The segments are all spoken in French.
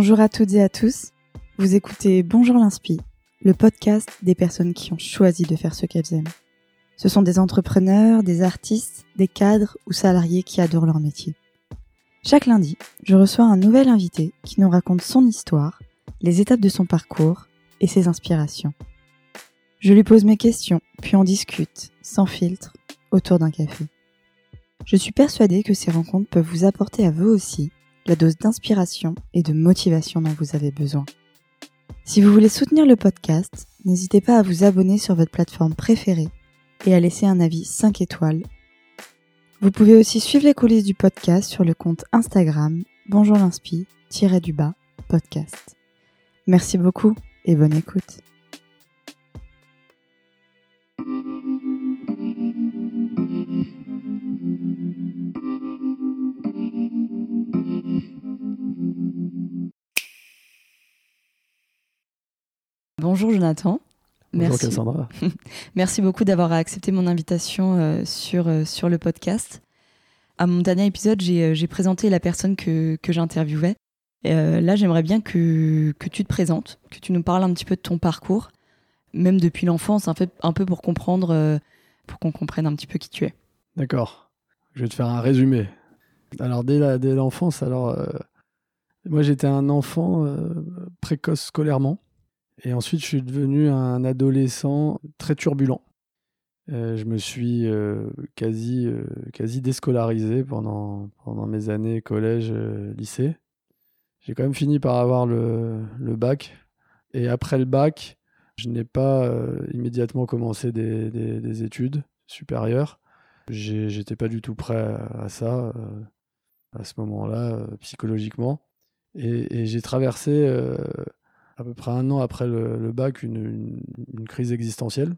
Bonjour à toutes et à tous. Vous écoutez Bonjour l'Inspi, le podcast des personnes qui ont choisi de faire ce qu'elles aiment. Ce sont des entrepreneurs, des artistes, des cadres ou salariés qui adorent leur métier. Chaque lundi, je reçois un nouvel invité qui nous raconte son histoire, les étapes de son parcours et ses inspirations. Je lui pose mes questions, puis on discute, sans filtre, autour d'un café. Je suis persuadée que ces rencontres peuvent vous apporter à vous aussi la dose d'inspiration et de motivation dont vous avez besoin. Si vous voulez soutenir le podcast, n'hésitez pas à vous abonner sur votre plateforme préférée et à laisser un avis 5 étoiles. Vous pouvez aussi suivre les coulisses du podcast sur le compte Instagram bonjour du bas podcast. Merci beaucoup et bonne écoute. Bonjour Jonathan. Bonjour Merci. Cassandra. Merci beaucoup d'avoir accepté mon invitation euh, sur, euh, sur le podcast. À mon dernier épisode, j'ai euh, présenté la personne que, que j'interviewais. là, j'aimerais bien que, que tu te présentes, que tu nous parles un petit peu de ton parcours, même depuis l'enfance, un, un peu pour comprendre, pour qu'on comprenne un petit peu qui tu es. D'accord. Je vais te faire un résumé. Alors, dès l'enfance, alors, moi j'étais un enfant précoce scolairement. Et ensuite, je suis devenu un adolescent très turbulent. Euh, je me suis euh, quasi, euh, quasi déscolarisé pendant, pendant mes années collège, lycée. J'ai quand même fini par avoir le, bac. Et après le bac, je n'ai pas immédiatement commencé des, des, des études supérieures. J'étais pas du tout prêt à ça à ce moment-là, psychologiquement. Et j'ai traversé à peu près un an après le, bac, une, crise existentielle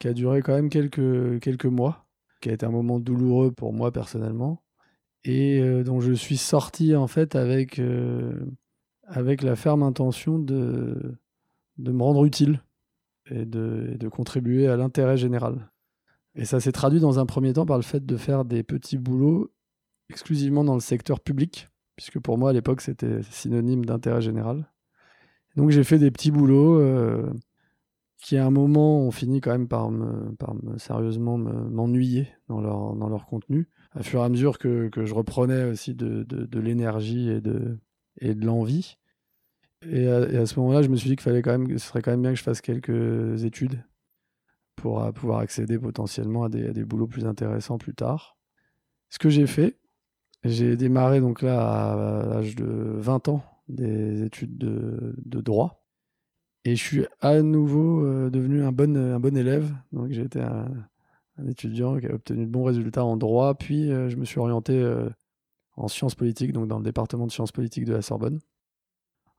qui a duré quand même quelques, mois, qui a été un moment douloureux pour moi personnellement, et euh, dont je suis sorti en fait avec, euh, la ferme intention de, me rendre utile et de, de contribuer à l'intérêt général. Et ça s'est traduit dans un premier temps par le fait de faire des petits boulots exclusivement dans le secteur public, puisque pour moi à l'époque c'était synonyme d'intérêt général. Donc j'ai fait des petits boulots euh, qui à un moment ont fini quand même par me, par me sérieusement m'ennuyer dans leur, dans leur contenu. À fur et à mesure que, que je reprenais aussi de, de, l'énergie et de, et de l'envie. Et à, ce moment-là, je me suis dit fallait quand même, ce serait quand même bien que je fasse quelques études pour pouvoir accéder potentiellement à des, à des boulots plus intéressants plus tard. Ce que j'ai fait, j'ai démarré donc là à l'âge de 20 ans des études de, droit. Et je suis à nouveau euh, devenu un bon, un bon élève. Donc j'ai été un, étudiant qui a obtenu de bons résultats en droit. Puis euh, je me suis orienté euh, en sciences politiques, donc dans le département de sciences politiques de la Sorbonne.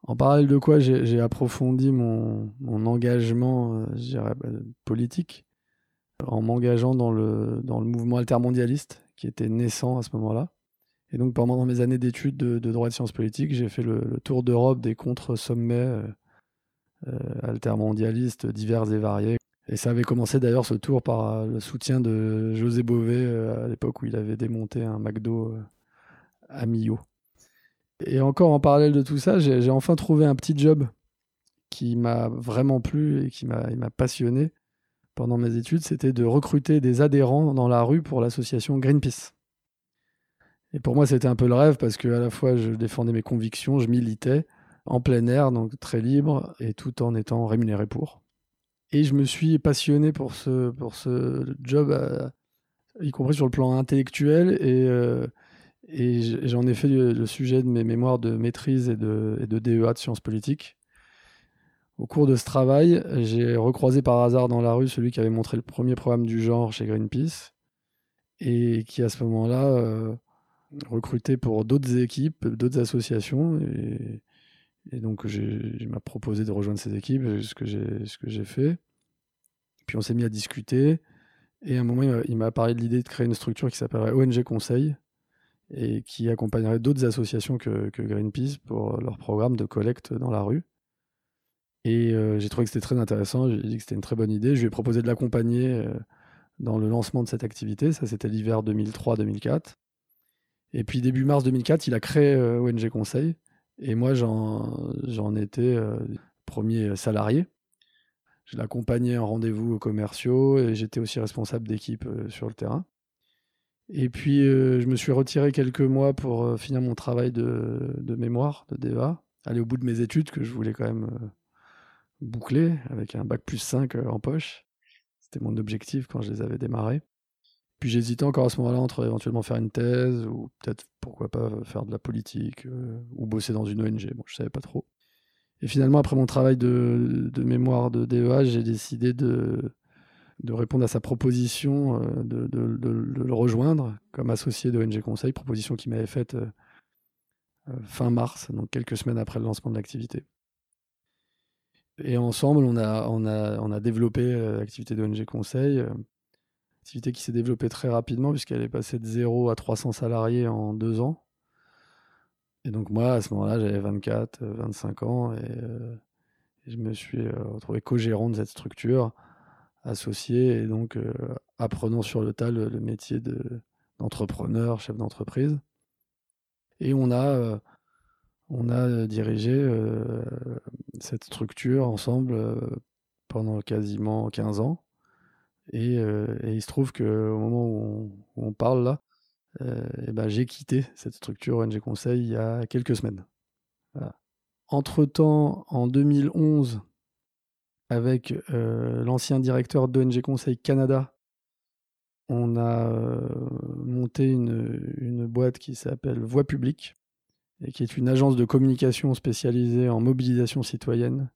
En parallèle de quoi j'ai approfondi mon, mon engagement bah, politique en m'engageant dans le, dans le mouvement altermondialiste qui était naissant à ce moment-là. Et donc pendant mes années d'études de, droit et de sciences politiques, j'ai fait le, tour d'Europe des contre-sommets euh, euh, altermondialistes divers et variés. Et ça avait commencé d'ailleurs ce tour par euh, le soutien de José Bové à l'époque où il avait démonté un McDo à Millau. Et encore en parallèle de tout ça, j'ai enfin trouvé un petit job qui m'a vraiment plu et qui m'a passionné pendant mes études, c'était de recruter des adhérents dans la rue pour l'association Greenpeace. Et pour moi, c'était un peu le rêve parce que à la fois, je défendais mes convictions, je militais en plein air, donc très libre, et tout en étant rémunéré pour. Et je me suis passionné pour ce, pour ce job, euh, y compris sur le plan intellectuel, et, euh, j'en ai fait le, sujet de mes mémoires de maîtrise et de, de DEA de sciences politiques. Au cours de ce travail, j'ai recroisé par hasard dans la rue celui qui avait montré le premier programme du genre chez Greenpeace, et qui à ce moment-là... Euh, recruté pour d'autres équipes, d'autres associations. Et, donc, il m'a proposé de rejoindre ces équipes, ce que j'ai fait. Puis on s'est mis à discuter. Et à un moment, il m'a parlé de l'idée de créer une structure qui s'appellerait ONG Conseil et qui accompagnerait d'autres associations que, Greenpeace pour leur programme de collecte dans la rue. Et euh, j'ai trouvé que c'était très intéressant, j'ai dit que c'était une très bonne idée. Je lui ai proposé de l'accompagner euh, dans le lancement de cette activité. Ça, c'était l'hiver 2003-2004. Et puis début mars 2004, il a créé euh, ONG Conseil. Et moi, j'en étais premier salarié. Je l'accompagnais en rendez-vous commerciaux et j'étais aussi responsable d'équipe sur le terrain. Et puis, je me suis retiré quelques mois pour finir mon travail de, de, mémoire, de DEA, aller au bout de mes études que je voulais quand même boucler avec un bac plus 5 en poche. C'était mon objectif quand je les avais démarrés. Puis j'hésitais encore à ce moment-là entre éventuellement faire une thèse ou peut-être pourquoi pas faire de la politique euh, ou bosser dans une ONG. Bon, je savais pas trop. Et finalement, après mon travail de, mémoire de DEA, j'ai décidé de, répondre à sa proposition, euh, de, le rejoindre comme associé d'ONG Conseil, proposition qu'il m'avait faite euh, fin mars, donc quelques semaines après le lancement de l'activité. Et ensemble, on a, on a développé l'activité d'ONG Conseil activité qui s'est développée très rapidement puisqu'elle est passée de 0 à 300 salariés en deux ans. Et donc moi, à ce moment-là, j'avais 24, 25 ans euh, et, je me suis euh, retrouvé co-gérant de cette structure, associé et donc euh, apprenant sur le tas le, métier d'entrepreneur, chef d'entreprise. Et on a, on a dirigé cette structure ensemble pendant quasiment 15 ans. Euh, et, il se trouve qu'au moment où on, parle là, euh, eh ben, j'ai quitté cette structure ONG Conseil il y a quelques semaines. Entre-temps, en 2011, avec euh, l'ancien directeur d'ONG Conseil Canada, on a monté une, boîte qui s'appelle Voix publique et qui est une agence de communication spécialisée en mobilisation citoyenne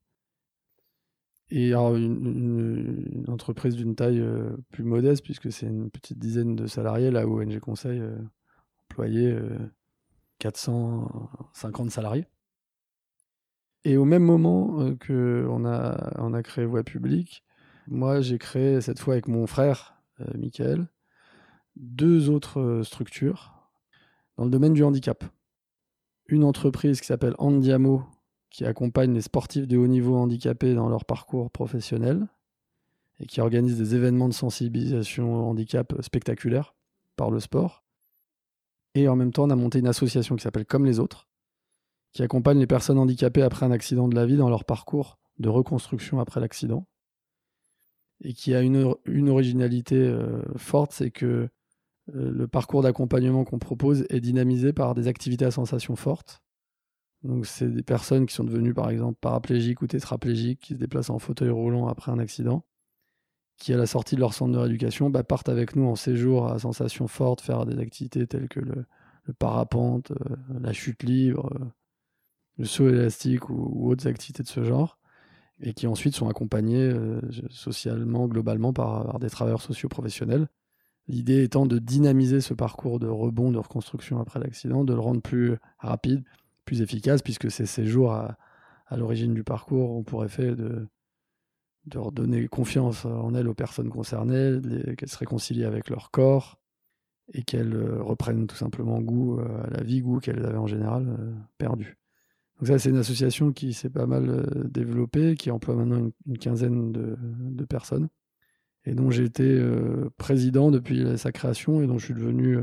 et alors, une, entreprise d'une taille euh, plus modeste, puisque c'est une petite dizaine de salariés, là où ONG Conseil euh, employait 450 euh, salariés. Et au même moment que on a, on a créé Voix publique, moi j'ai créé cette fois avec mon frère, Michael, deux autres structures dans le domaine du handicap. Une entreprise qui s'appelle Andiamo, qui accompagne les sportifs de haut niveau handicapés dans leur parcours professionnel et qui organise des événements de sensibilisation au handicap spectaculaires par le sport. Et en même temps, on a monté une association qui s'appelle Comme les autres, qui accompagne les personnes handicapées après un accident de la vie dans leur parcours de reconstruction après l'accident. Et qui a une, originalité euh, forte, c'est que euh, le parcours d'accompagnement qu'on propose est dynamisé par des activités à sensations fortes donc, c'est des personnes qui sont devenues, par exemple, paraplégiques ou tétraplégiques, qui se déplacent en fauteuil roulant après un accident, qui, à la sortie de leur centre de rééducation, bah, partent avec nous en séjour à sensations fortes, faire des activités telles que le, parapente, euh, la chute libre, euh, le saut élastique ou, autres activités de ce genre, et qui ensuite sont accompagnés euh, socialement, globalement, par, des travailleurs sociaux professionnels. L'idée étant de dynamiser ce parcours de rebond, de reconstruction après l'accident, de le rendre plus rapide, plus efficace, puisque ces jours à, l'origine du parcours ont pour effet de, de redonner confiance en elles aux personnes concernées, qu'elles se réconcilient avec leur corps et qu'elles euh, reprennent tout simplement goût euh, à la vie, goût qu'elles avaient en général euh, perdu. Donc ça, c'est une association qui s'est pas mal développée, qui emploie maintenant une, quinzaine de, personnes, et dont j'ai été président depuis sa création, et dont je suis devenu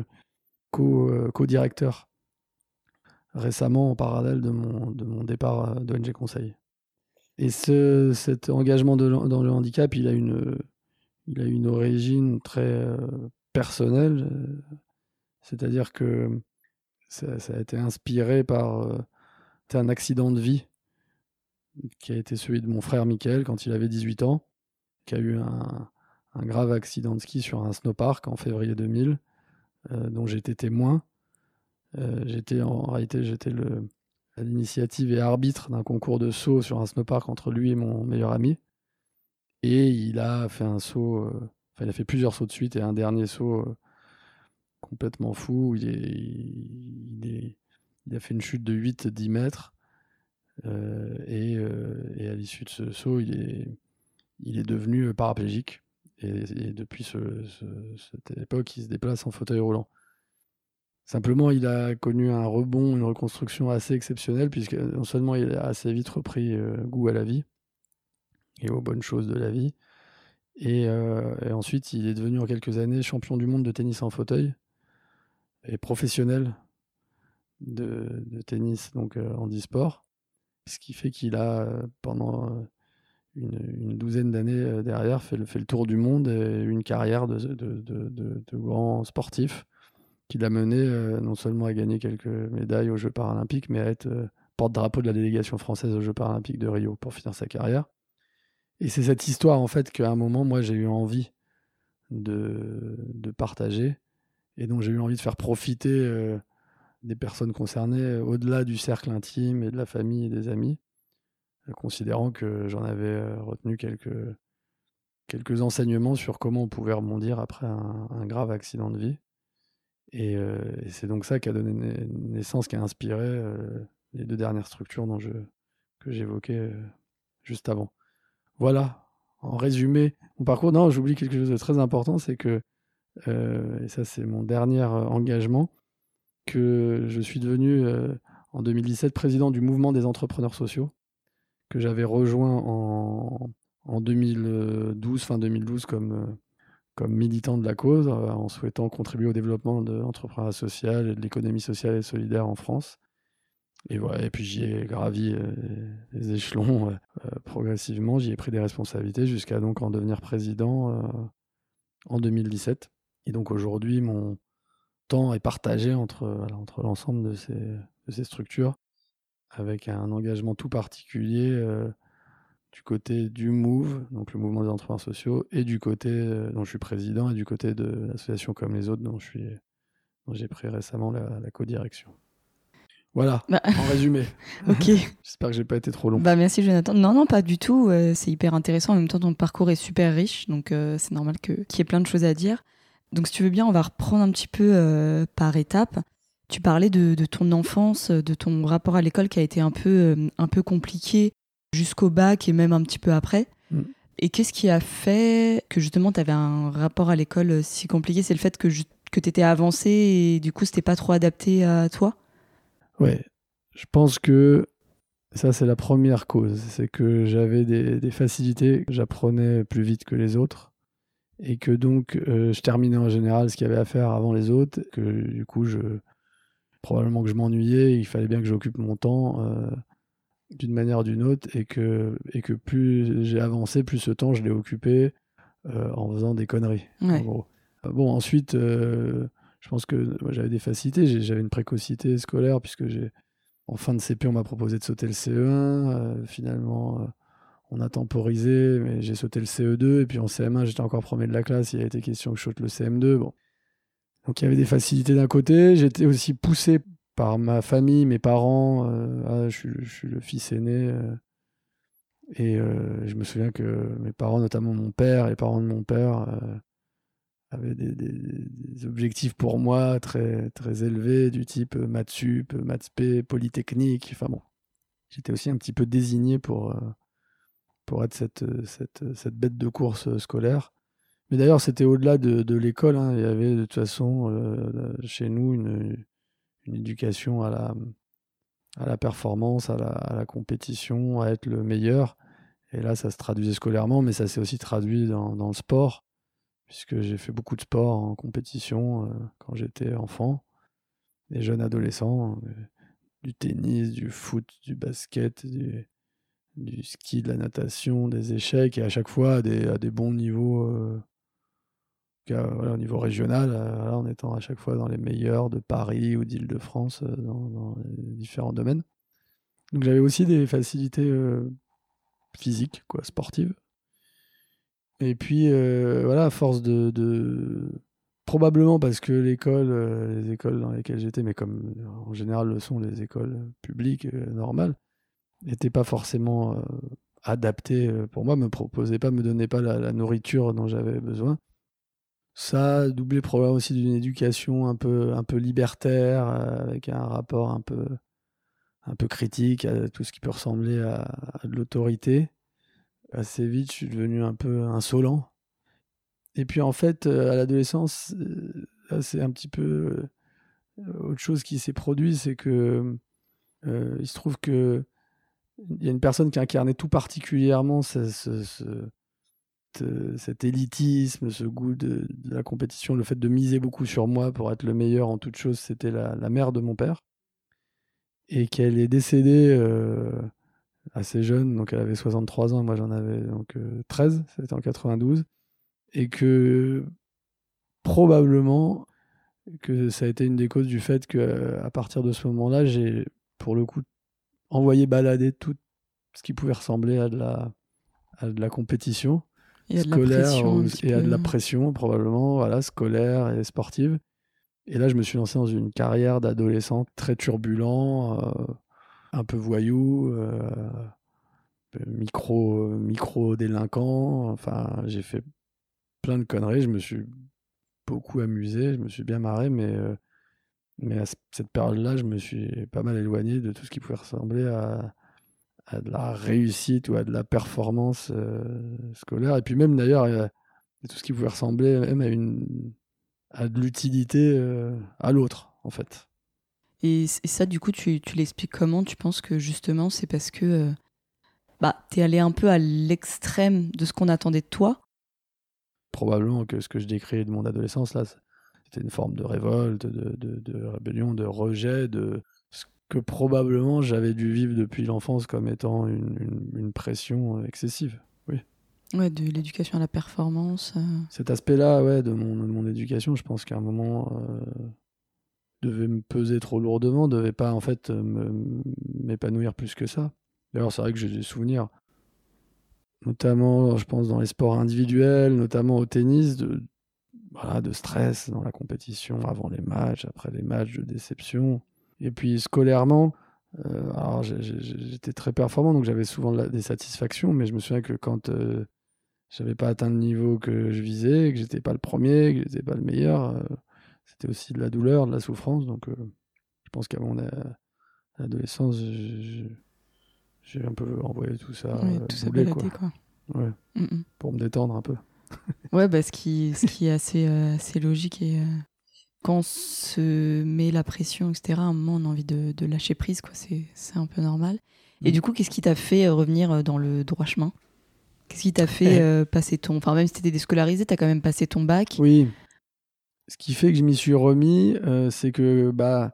co-directeur récemment en parallèle de mon, de départ d'ONG Conseil. Et ce, cet engagement dans le handicap, il a une, il a une origine très euh, personnelle, euh, c'est-à-dire que ça, a été inspiré par euh, un accident de vie qui a été celui de mon frère Michael quand il avait 18 ans, qui a eu un, grave accident de ski sur un snowpark en février 2000, dont j'étais témoin euh, j'étais en réalité j'étais à l'initiative et arbitre d'un concours de saut sur un snowpark entre lui et mon meilleur ami. Et il a fait un saut, euh, enfin il a fait plusieurs sauts de suite et un dernier saut euh, complètement fou. Il, est, il, a fait une chute de 8-10 mètres. et, à l'issue de ce saut, il est, il est devenu paraplégique. Et, depuis ce, cette époque, il se déplace en fauteuil roulant. Simplement, il a connu un rebond, une reconstruction assez exceptionnelle, puisque non seulement il a assez vite repris euh, goût à la vie et aux bonnes choses de la vie, euh, et, ensuite il est devenu en quelques années champion du monde de tennis en fauteuil et professionnel de, tennis, donc en e-sport. Ce qui fait qu'il a, pendant une, douzaine d'années derrière, fait le, tour du monde et une carrière de grand sportif qui l'a mené non seulement à gagner quelques médailles aux Jeux paralympiques, mais à être porte-drapeau de la délégation française aux Jeux paralympiques de Rio pour finir sa carrière. Et c'est cette histoire, en fait, qu'à un moment, moi, j'ai eu envie de, de, partager. Et donc, j'ai eu envie de faire profiter euh, des personnes concernées euh, au-delà du cercle intime et de la famille et des amis, euh, considérant que j'en avais retenu quelques, quelques enseignements sur comment on pouvait rebondir après un, grave accident de vie. Et, c'est donc ça qui a donné naissance, qui a inspiré les deux dernières structures dont je, que j'évoquais juste avant. Voilà, en résumé, mon parcours. Non, j'oublie quelque chose de très important, c'est que, euh, et ça c'est mon dernier euh, engagement, que je suis devenu euh, en 2017 président du mouvement des entrepreneurs sociaux, que j'avais rejoint en, 2012, fin 2012, comme, comme militant de la cause, en souhaitant contribuer au développement de l'entrepreneuriat social et de l'économie sociale et solidaire en France. Et, voilà, et puis j'y ai gravi euh, les échelons euh, euh, progressivement, j'y ai pris des responsabilités jusqu'à donc en devenir président en 2017. Et donc aujourd'hui, mon temps est partagé entre, entre l'ensemble de ces, de ces structures, avec un engagement tout particulier du côté du MOVE, donc le mouvement des entrepreneurs sociaux, et du côté dont je suis président, et du côté de l'association comme les autres dont je suis dont j'ai pris récemment la, la co-direction. Voilà, bah. en résumé. ok. J'espère que j'ai pas été trop long. Bah merci Jonathan. Non, non, pas du tout. Euh, c'est hyper intéressant. En même temps, ton parcours est super riche, donc euh, c'est normal qu'il y ait plein de choses à dire. Donc si tu veux bien, on va reprendre un petit peu euh, par étapes. Tu parlais de, ton enfance, de ton rapport à l'école qui a été un peu, un peu compliqué jusqu'au bac et même un petit peu après. Mm. Et qu'est-ce qui a fait que justement tu avais un rapport à l'école si compliqué? C'est le fait que, que tu étais avancé et du coup c'était pas trop adapté à toi? Ouais, je pense que ça, c'est la première cause. C'est que j'avais des, facilités, j'apprenais plus vite que les autres. Et que donc, euh, je terminais en général ce qu'il y avait à faire avant les autres. Que du coup, je, probablement que je m'ennuyais. Il fallait bien que j'occupe mon temps euh, d'une manière ou d'une autre. Et que, et que plus j'ai avancé, plus ce temps, je l'ai occupé euh, en faisant des conneries. Bon, ensuite je pense que j'avais des facilités, j'avais une précocité scolaire, puisque j'ai en fin de CP, on m'a proposé de sauter le CE1. Euh, finalement, euh, on a temporisé, mais j'ai sauté le CE2. Et puis en CM1, j'étais encore premier de la classe. Il y a été question que je saute le CM2. Bon. Donc il y avait des facilités d'un côté. J'étais aussi poussé par ma famille, mes parents. Euh, ah, je, suis, le fils aîné. et je me souviens que mes parents, notamment mon père, les parents de mon père, avait des, objectifs pour moi très, très élevés, du type euh, maths sup, maths polytechnique. Enfin bon, j'étais aussi un petit peu désigné pour, euh, pour être cette, cette, cette bête de course scolaire. Mais d'ailleurs, c'était au-delà de, de l'école. Hein. Il y avait de toute façon euh, chez nous une, une éducation à la, performance, à la, compétition, à être le meilleur. Et là, ça se traduisait scolairement, mais ça s'est aussi traduit dans, le sport puisque j'ai fait beaucoup de sport en compétition euh, quand j'étais enfant et jeune adolescent, euh, du tennis, du foot, du basket, du, ski, de la natation, des échecs, et à chaque fois à des, à des bons niveaux, euh, au niveau régional, en étant à chaque fois dans les meilleurs de Paris ou d'Île-de-France dans, dans, les différents domaines. Donc j'avais aussi des facilités physiques, quoi, sportives. Et puis, euh, voilà, à force de, Probablement parce que l'école, euh, les écoles dans lesquelles j'étais, mais comme en général le sont les écoles publiques euh, normales, n'étaient pas forcément adaptées pour moi, me proposaient pas, me donnaient pas la, nourriture dont j'avais besoin. Ça, doublé probablement aussi d'une éducation un peu, un peu libertaire, avec un rapport un peu, un peu critique à tout ce qui peut ressembler à de l'autorité assez vite, je suis devenu un peu insolent. Et puis en fait, euh, à l'adolescence, euh, c'est un petit peu euh, autre chose qui s'est produit, c'est que il se trouve que il y a une personne qui incarnait tout particulièrement ce, cet élitisme, ce goût de, la compétition, le fait de miser beaucoup sur moi pour être le meilleur en toute chose, c'était la, mère de mon père. et qu'elle est décédée euh, assez jeune, donc elle avait 63 ans, moi j'en avais donc 13, c'était en 92, et que probablement que ça a été une des causes du fait que à partir de ce moment-là, j'ai pour le coup envoyé balader tout ce qui pouvait ressembler à de la compétition scolaire et à de la pression probablement, voilà, scolaire et sportive. Et là, je me suis lancé dans une carrière d'adolescent très turbulent, euh, un peu voyou, euh, micro, micro délinquant. Enfin, j'ai fait plein de conneries. Je me suis beaucoup amusé, je me suis bien marré, mais, euh, mais à cette période-là, je me suis pas mal éloigné de tout ce qui pouvait ressembler à, à de la réussite ou à de la performance scolaire. Et puis même d'ailleurs, tout ce qui pouvait ressembler même à une à de l'utilité euh, à l'autre, en fait. Et, ça, du coup, tu, tu l'expliques comment? Tu penses que justement, c'est parce que euh, bah, tu es allé un peu à l'extrême de ce qu'on attendait de toi? Probablement que ce que je décris de mon adolescence, là, c'était une forme de révolte, de, de, de, rébellion, de rejet, de que probablement j'avais dû vivre depuis l'enfance comme étant une, une, une pression excessive. Oui. Ouais, de l'éducation à la performance. Euh. Cet aspect-là, ouais, de mon, de mon éducation, je pense qu'à un moment euh, devait me peser trop lourdement, devait pas en fait m'épanouir plus que ça. D'ailleurs, c'est vrai que j'ai des souvenirs, notamment, je pense, dans les sports individuels, notamment au tennis, de, voilà, de stress dans la compétition, avant les matchs, après les matchs, de déception. Et puis scolairement, euh, alors j'étais très performant, donc j'avais souvent des satisfactions, mais je me souviens que quand j'avais pas atteint le niveau que je visais, que j'étais pas le premier, que j'étais pas le meilleur. Euh, c'était aussi de la douleur, de la souffrance. Donc, euh, je pense qu'à mon adolescence, j'ai un peu envoyé tout ça. Oui, tout ça quoi. quoi. Ouais. Mm, mm. Pour me détendre un peu. ouais, bah, ce, qui, ce qui est assez, euh, assez logique. Et quand on se met la pression, etc., à un moment, on a envie de, de lâcher prise. C'est un peu normal. Et mm. du coup, qu'est-ce qui t'a fait revenir dans le droit chemin? Qu'est-ce qui t'a fait euh, passer ton. Enfin, même si t'étais déscolarisé, t'as quand même passé ton bac? Oui. Ce qui fait que je m'y suis remis, euh, c'est que, bah,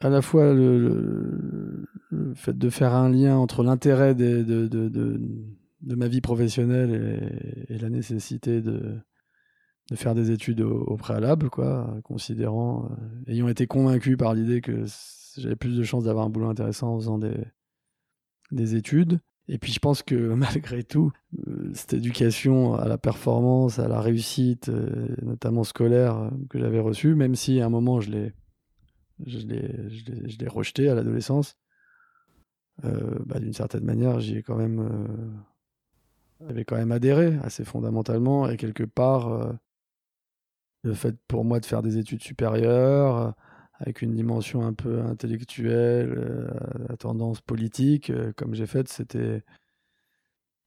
à la fois le, fait de faire un lien entre l'intérêt de, de, de, de, ma vie professionnelle et, la nécessité de, de faire des études au, préalable, quoi, considérant, euh, ayant été convaincu par l'idée que j'avais plus de chances d'avoir un boulot intéressant en faisant des, des études. Et puis je pense que malgré tout, euh, cette éducation à la performance, à la réussite, euh, notamment scolaire, que j'avais reçue, même si à un moment je l'ai, je l'ai, je l'ai, rejeté à l'adolescence, bah, d'une certaine manière, j'y ai quand même, quand même adhéré assez fondamentalement et quelque part, le fait pour moi de faire des études supérieures avec une dimension un peu intellectuelle, euh, à tendance politique, euh, comme j'ai fait, c'était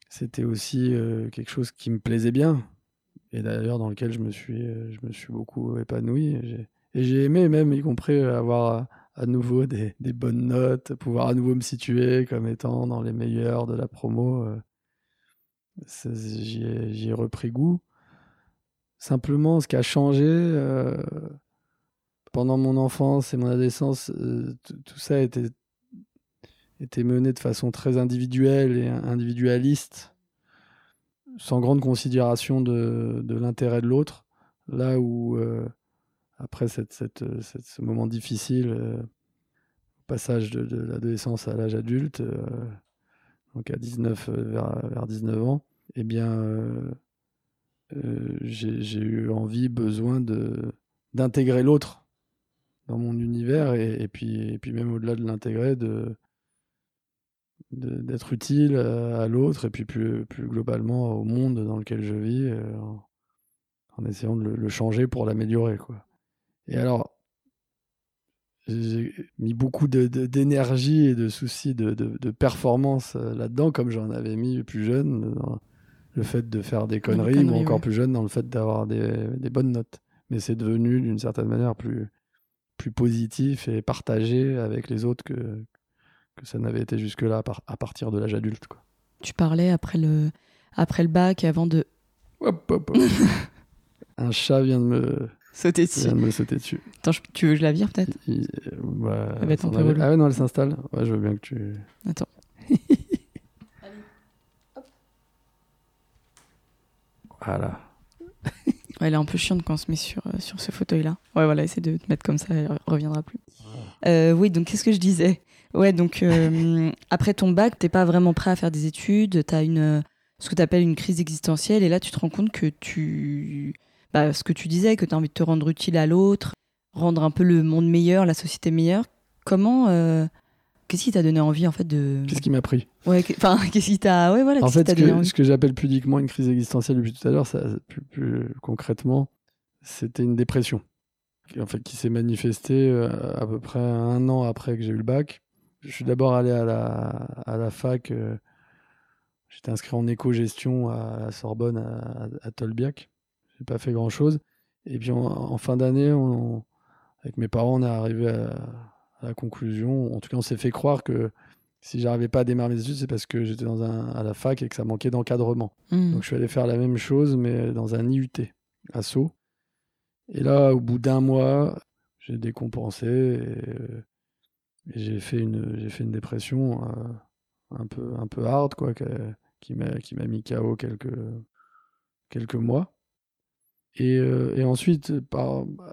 c'était aussi euh, quelque chose qui me plaisait bien. Et d'ailleurs dans lequel je me suis je me suis beaucoup épanoui. Et j'ai aimé même y compris avoir à, nouveau des, bonnes notes pouvoir à nouveau me situer comme étant dans les meilleurs de la promo j'y ai, repris goût simplement ce qui a changé pendant mon enfance et mon adolescence, euh, tout ça était, était mené de façon très individuelle et individualiste, sans grande considération de, de l'intérêt de l'autre. Là où, euh, après cette, ce moment difficile, euh, passage de, l'adolescence à l'âge adulte, donc à 19, vers, vers 19 ans, eh bien, j'ai eu envie, besoin de d'intégrer l'autre dans mon univers et, puis, et puis même au-delà de l'intégrer, de, d'être utile à, l'autre et puis plus, plus globalement au monde dans lequel je vis euh, en, essayant de le, changer pour l'améliorer. Et alors, j'ai mis beaucoup d'énergie et de soucis de, de, performance euh, là-dedans, comme j'en avais mis plus jeune, le fait de faire des conneries, ou encore plus jeune dans le fait d'avoir des, des bonnes notes. Mais c'est devenu d'une certaine manière plus, plus positif et partagé avec les autres que, que ça n'avait été jusque-là à, partir de l'âge adulte. Quoi. Tu parlais après le, après le bac, avant de... Un chat vient de me sauter Il dessus. vient de me sauter dessus. Attends, je- tu veux que je la vire peut-être? Il- euh, bah, un. Ah ouais, non, elle s'installe. Ouais, je veux bien que tu. Attends. Voilà. Ouais, elle est un peu chiante quand on se met sur, euh, sur ce fauteuil-là. Ouais, voilà, essaie de te mettre comme ça, elle re- reviendra plus. Euh, oui, donc qu'est-ce que je disais? Ouais, donc euh, après ton bac, t'es pas vraiment prêt à faire des études, t'as une, ce que t'appelles une crise existentielle, et là tu te rends compte que tu. Bah, ce que tu disais, que t'as envie de te rendre utile à l'autre, rendre un peu le monde meilleur, la société meilleure. Comment. Qu'est-ce qui t'a donné envie en fait de. Qu'est-ce qui m'a pris? Ouais, enfin, qu'est-ce qui t'a. Ouais, voilà, En fait, ce que, ce que j'appelle pudiquement une crise existentielle depuis tout à l'heure, ça, plus, plus concrètement, c'était une dépression. Qui, en fait, qui s'est manifestée euh, à peu près un an après que j'ai eu le bac. Je suis d'abord allé à la, à la fac. euh, J'étais inscrit en éco-gestion à la Sorbonne, à, à Tolbiac. J'ai pas fait grand-chose. Et puis en, en fin d'année, avec mes parents, on est arrivé à, à la conclusion. En tout cas, on s'est fait croire que si j'arrivais pas à démarrer mes études, c'est parce que j'étais dans un, à la fac et que ça manquait d'encadrement. Hmm. Donc je suis allé faire la même chose, mais dans un IUT à Sceaux. Et là, au bout d'un mois, j'ai décompensé et, et j'ai fait une j'ai fait une dépression euh, un peu un peu hard quoi, qui m'a qui m'a mis KO quelques quelques mois. Et, euh, et ensuite,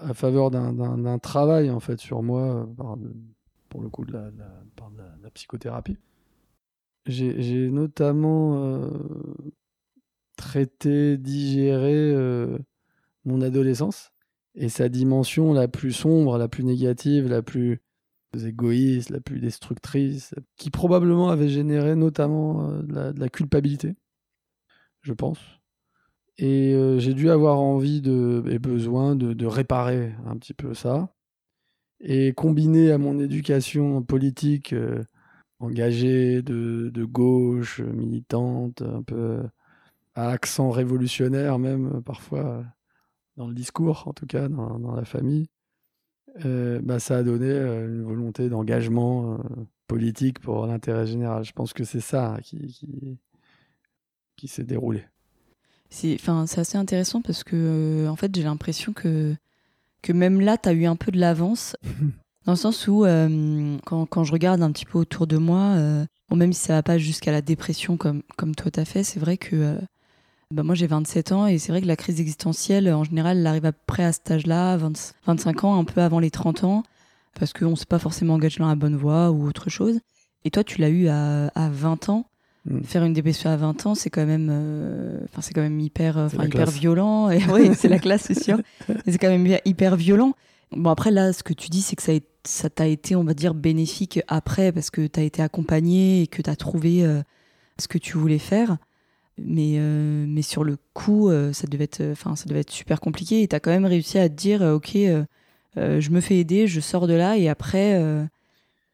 à faveur d'un- travail en fait sur moi, euh, pour le coup de la, par la- psychothérapie, j'ai notamment euh, traité, digéré mon adolescence et sa dimension la plus sombre, la plus négative, la plus égoïste, la plus destructrice, qui probablement avait généré notamment de la culpabilité, je pense. Et euh, j'ai dû avoir envie de, et besoin de, réparer un petit peu ça. Et combiné à mon éducation politique euh, engagée de, gauche, militante, un peu à accent révolutionnaire même parfois dans le discours, en tout cas dans, la famille, euh, bah, ça a donné une volonté d'engagement politique pour l'intérêt général. Je pense que c'est ça qui, qui s'est déroulé. C'est enfin, c'est assez intéressant parce que, euh, en fait, j'ai l'impression que, que même là, tu as eu un peu de l'avance. dans le sens où, euh, quand, quand je regarde un petit peu autour de moi, euh, bon, même si ça va pas jusqu'à la dépression comme, comme toi t'as fait, c'est vrai que bah, moi j'ai 27 ans et c'est vrai que la crise existentielle, en général, elle arrive à peu près à cet âge-là, 20 25 ans, un peu avant les 30 ans, parce qu'on ne s'est pas forcément engagé dans la bonne voie ou autre chose. Et toi, tu l'as eu à, à 20 ans. Mm. Faire une dépression à 20 ans, c'est quand même, euh, enfin c'est quand même hyper, euh, hyper classe. violent. Et oui, c'est la classe, c'est sûr. Mais c'est quand même hyper violent. Bon après là, ce que tu dis, c'est que ça t'a été, on va dire, bénéfique après parce que tu as été accompagné et que tu as trouvé euh, ce que tu voulais faire. Mais, euh, mais sur le coup, ça devait être, enfin ça devait être super compliqué. Et as quand même réussi à te dire, ok, je me fais aider, je sors de là et après.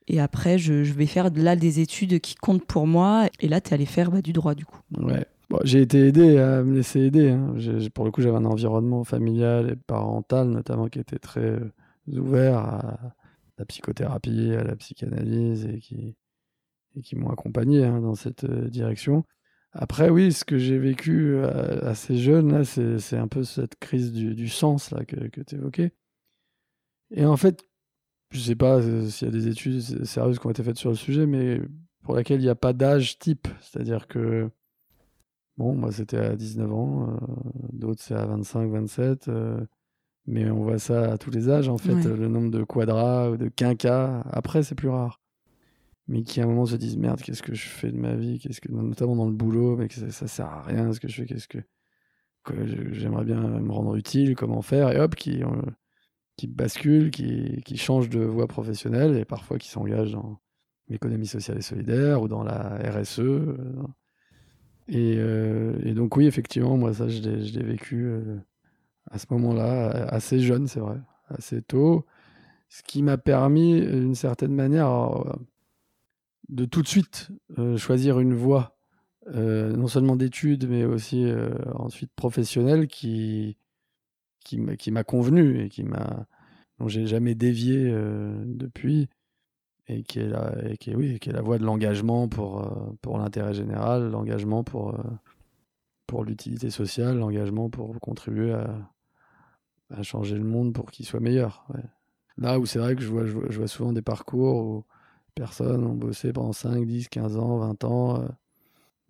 Et après, je, vais faire là des études qui comptent pour moi. Et là, tu es allé faire bah, du droit, du coup. Ouais. J'ai été aidé à me laisser aider. hein. Pour le coup, j'avais un environnement familial et parental, notamment, qui était très euh, ouvert à la psychothérapie, à la psychanalyse et qui, m'ont accompagné hein, dans cette euh, direction. Après, oui, ce que j'ai vécu euh, assez jeune, c'est un peu cette crise du, sens que, que tu évoquais. Et en fait, je sais pas euh, s'il y a des études sérieuses qui ont été faites sur le sujet, mais pour laquelle il n'y a pas d'âge type. C'est-à-dire que, bon, moi c'était à 19 ans, euh, d'autres c'est à 25, 27, euh, mais on voit ça à tous les âges en fait. Ouais. Le nombre de quadras ou de quinquas, après c'est plus rare. Mais qui à un moment se disent merde, qu'est-ce que je fais de ma vie? Qu'est-ce que Notamment dans le boulot, mais que ça, ça sert à rien ce que je fais, qu'est-ce que. J'aimerais bien me rendre utile, comment faire, et hop, qui. euh, qui basculent, qui, qui changent de voie professionnelle et parfois qui s'engagent dans l'économie sociale et solidaire ou dans la RSE. euh, Et, euh, et donc oui, effectivement, moi ça, je l'ai vécu euh, à ce moment-là, assez jeune, c'est vrai, assez tôt, ce qui m'a permis, d'une certaine manière, de tout de suite choisir une voie, non seulement d'études, mais aussi ensuite professionnelle, qui, qui m'a convenu et qui m'a dont j'ai jamais dévié euh, depuis et qui est la et qui oui qui est la voie de l'engagement pour euh, pour l'intérêt général l'engagement pour euh, pour l'utilité sociale l'engagement pour contribuer à changer le monde pour qu'il soit meilleur. Là où c'est vrai que je vois, je vois, souvent des parcours où personnes ont bossé pendant 5, 10, 15 ans, 20 ans,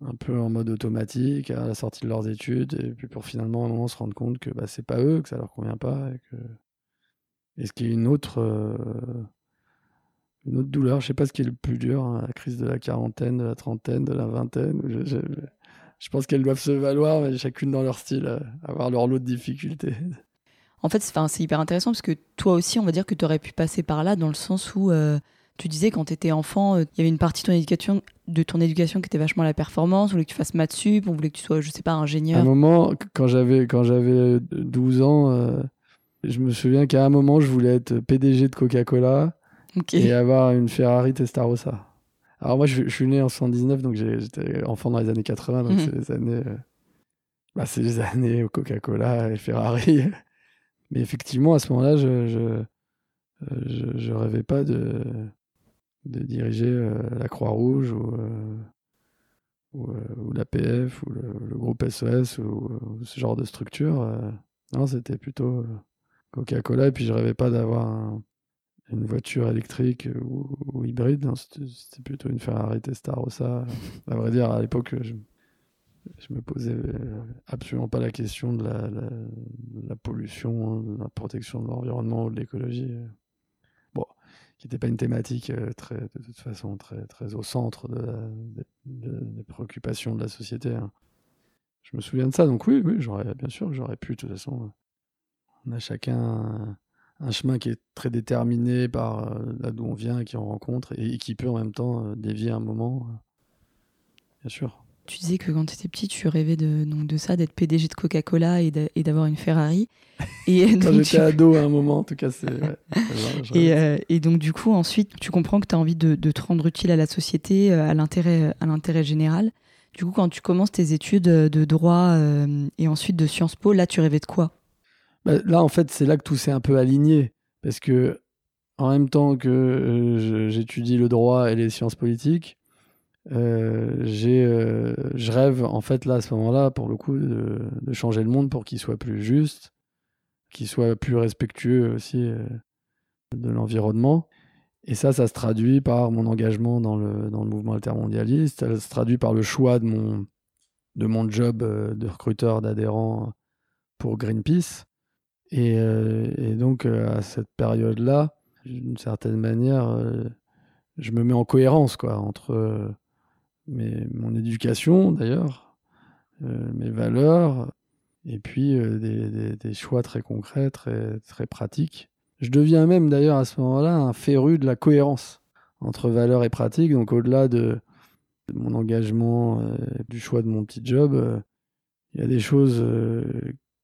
un peu en mode automatique à la sortie de leurs études, et puis pour finalement à un moment se rendre compte que bah, c'est pas eux, que ça leur convient pas, et que. Et ce qui est une autre. Euh, une autre douleur, je sais pas ce qui est le plus dur, hein, la crise de la quarantaine, de la trentaine, de la vingtaine. Je, pense qu'elles doivent se valoir, mais chacune dans leur style, euh, avoir leur lot de difficultés. En fait, c'est hyper intéressant parce que toi aussi, on va dire que tu aurais pu passer par là dans le sens où euh, tu disais quand tu étais enfant, euh, il y avait une partie de ton éducation, de ton éducation qui était vachement la performance, on voulait que tu fasses maths sup, on voulait que tu sois, je sais pas, ingénieur. À un moment, quand j'avais, quand j'avais 12 ans, je me souviens qu'à un moment, je voulais être PDG de Coca-Cola et avoir une Ferrari Testarossa. Alors moi, je, suis né en 79, donc j'étais enfant dans les années 80, donc mhm. c'est les années, euh, bah, c'est les années Coca-Cola et Ferrari. Mais effectivement, à ce moment-là, je, je, euh, je, rêvais pas de, de diriger euh, la Croix-Rouge ou, ou, ou l'APF ou le, groupe SOS ou, ce genre de structure. non, c'était plutôt Coca-Cola et puis je rêvais pas d'avoir un, une voiture électrique ou, hybride. C'était plutôt une Ferrari Testarossa. à vrai dire, à l'époque, je, je me posais absolument pas la question de la, la, pollution, de la protection de l'environnement ou de l'écologie. Qui n'était pas une thématique euh, très, de toute façon très, très au centre de des préoccupations de la société. Hein. Je me souviens de ça, donc oui, oui bien sûr j'aurais pu, de toute façon. On a chacun un chemin qui est très déterminé par euh, là d'où on vient qui on rencontre et, qui peut en même temps euh, dévier un moment. Bien sûr. Tu disais que quand tu étais petit, tu rêvais de, donc de ça, d'être PDG de Coca-Cola et d'avoir une Ferrari. Et quand j'étais ado à un moment, en tout cas, c'est. et, et, donc, du coup, ensuite, tu comprends que tu as envie de, de, te rendre utile à la société, à l'intérêt général. Du coup, quand tu commences tes études de droit et ensuite de Sciences Po, là, tu rêvais de quoi? Bah, là, en fait, c'est là que tout s'est un peu aligné. Parce que, en même temps que euh, j'étudie le droit et les sciences politiques, euh, euh, je rêve, en fait, là, à ce moment-là, pour le coup, de, changer le monde pour qu'il soit plus juste, qu'il soit plus respectueux aussi de l'environnement. Et ça, ça se traduit par mon engagement dans le, dans le mouvement altermondialiste, ça se traduit par le choix de mon, de mon job de recruteur d'adhérents pour Greenpeace. Euh, et, donc, euh, à cette période-là, d'une certaine manière, euh, je me mets en cohérence quoi, entre mes, mon éducation, d'ailleurs, mes valeurs, et puis des, des, choix très concrets, très, très pratiques. Je deviens même, d'ailleurs, à ce moment-là, un féru de la cohérence entre valeurs et pratiques. Donc, au-delà de, mon engagement, du choix de mon petit job, il y a des choses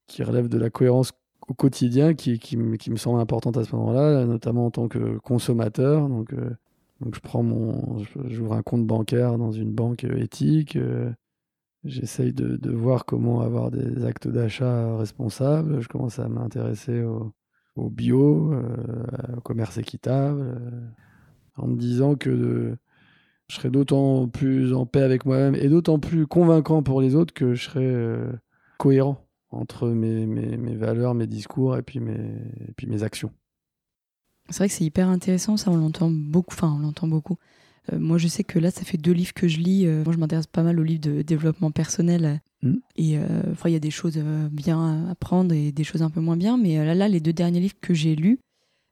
qui relèvent de la cohérence au quotidien qui, qui, qui, me semble importante à ce moment-là, notamment en tant que consommateur. Donc, euh, donc je prends mon, j'ouvre un compte bancaire dans une banque éthique. Euh, j'essaye de, voir comment avoir des actes d'achat responsables. Je commence à m'intéresser au, bio, euh, au commerce équitable, en me disant que je serais d'autant plus en paix avec moi-même et d'autant plus convaincant pour les autres que je serais cohérent entre mes, valeurs, mes discours et puis mes, et puis mes actions. C'est vrai que c'est hyper intéressant, ça on l'entend beaucoup, enfin on l'entend beaucoup. Euh, moi je sais que là ça fait deux livres que je lis, euh, moi je m'intéresse pas mal aux livres de développement personnel mmh. et euh, il y a des choses bien à prendre et des choses un peu moins bien, mais là, là les deux derniers livres que j'ai lus,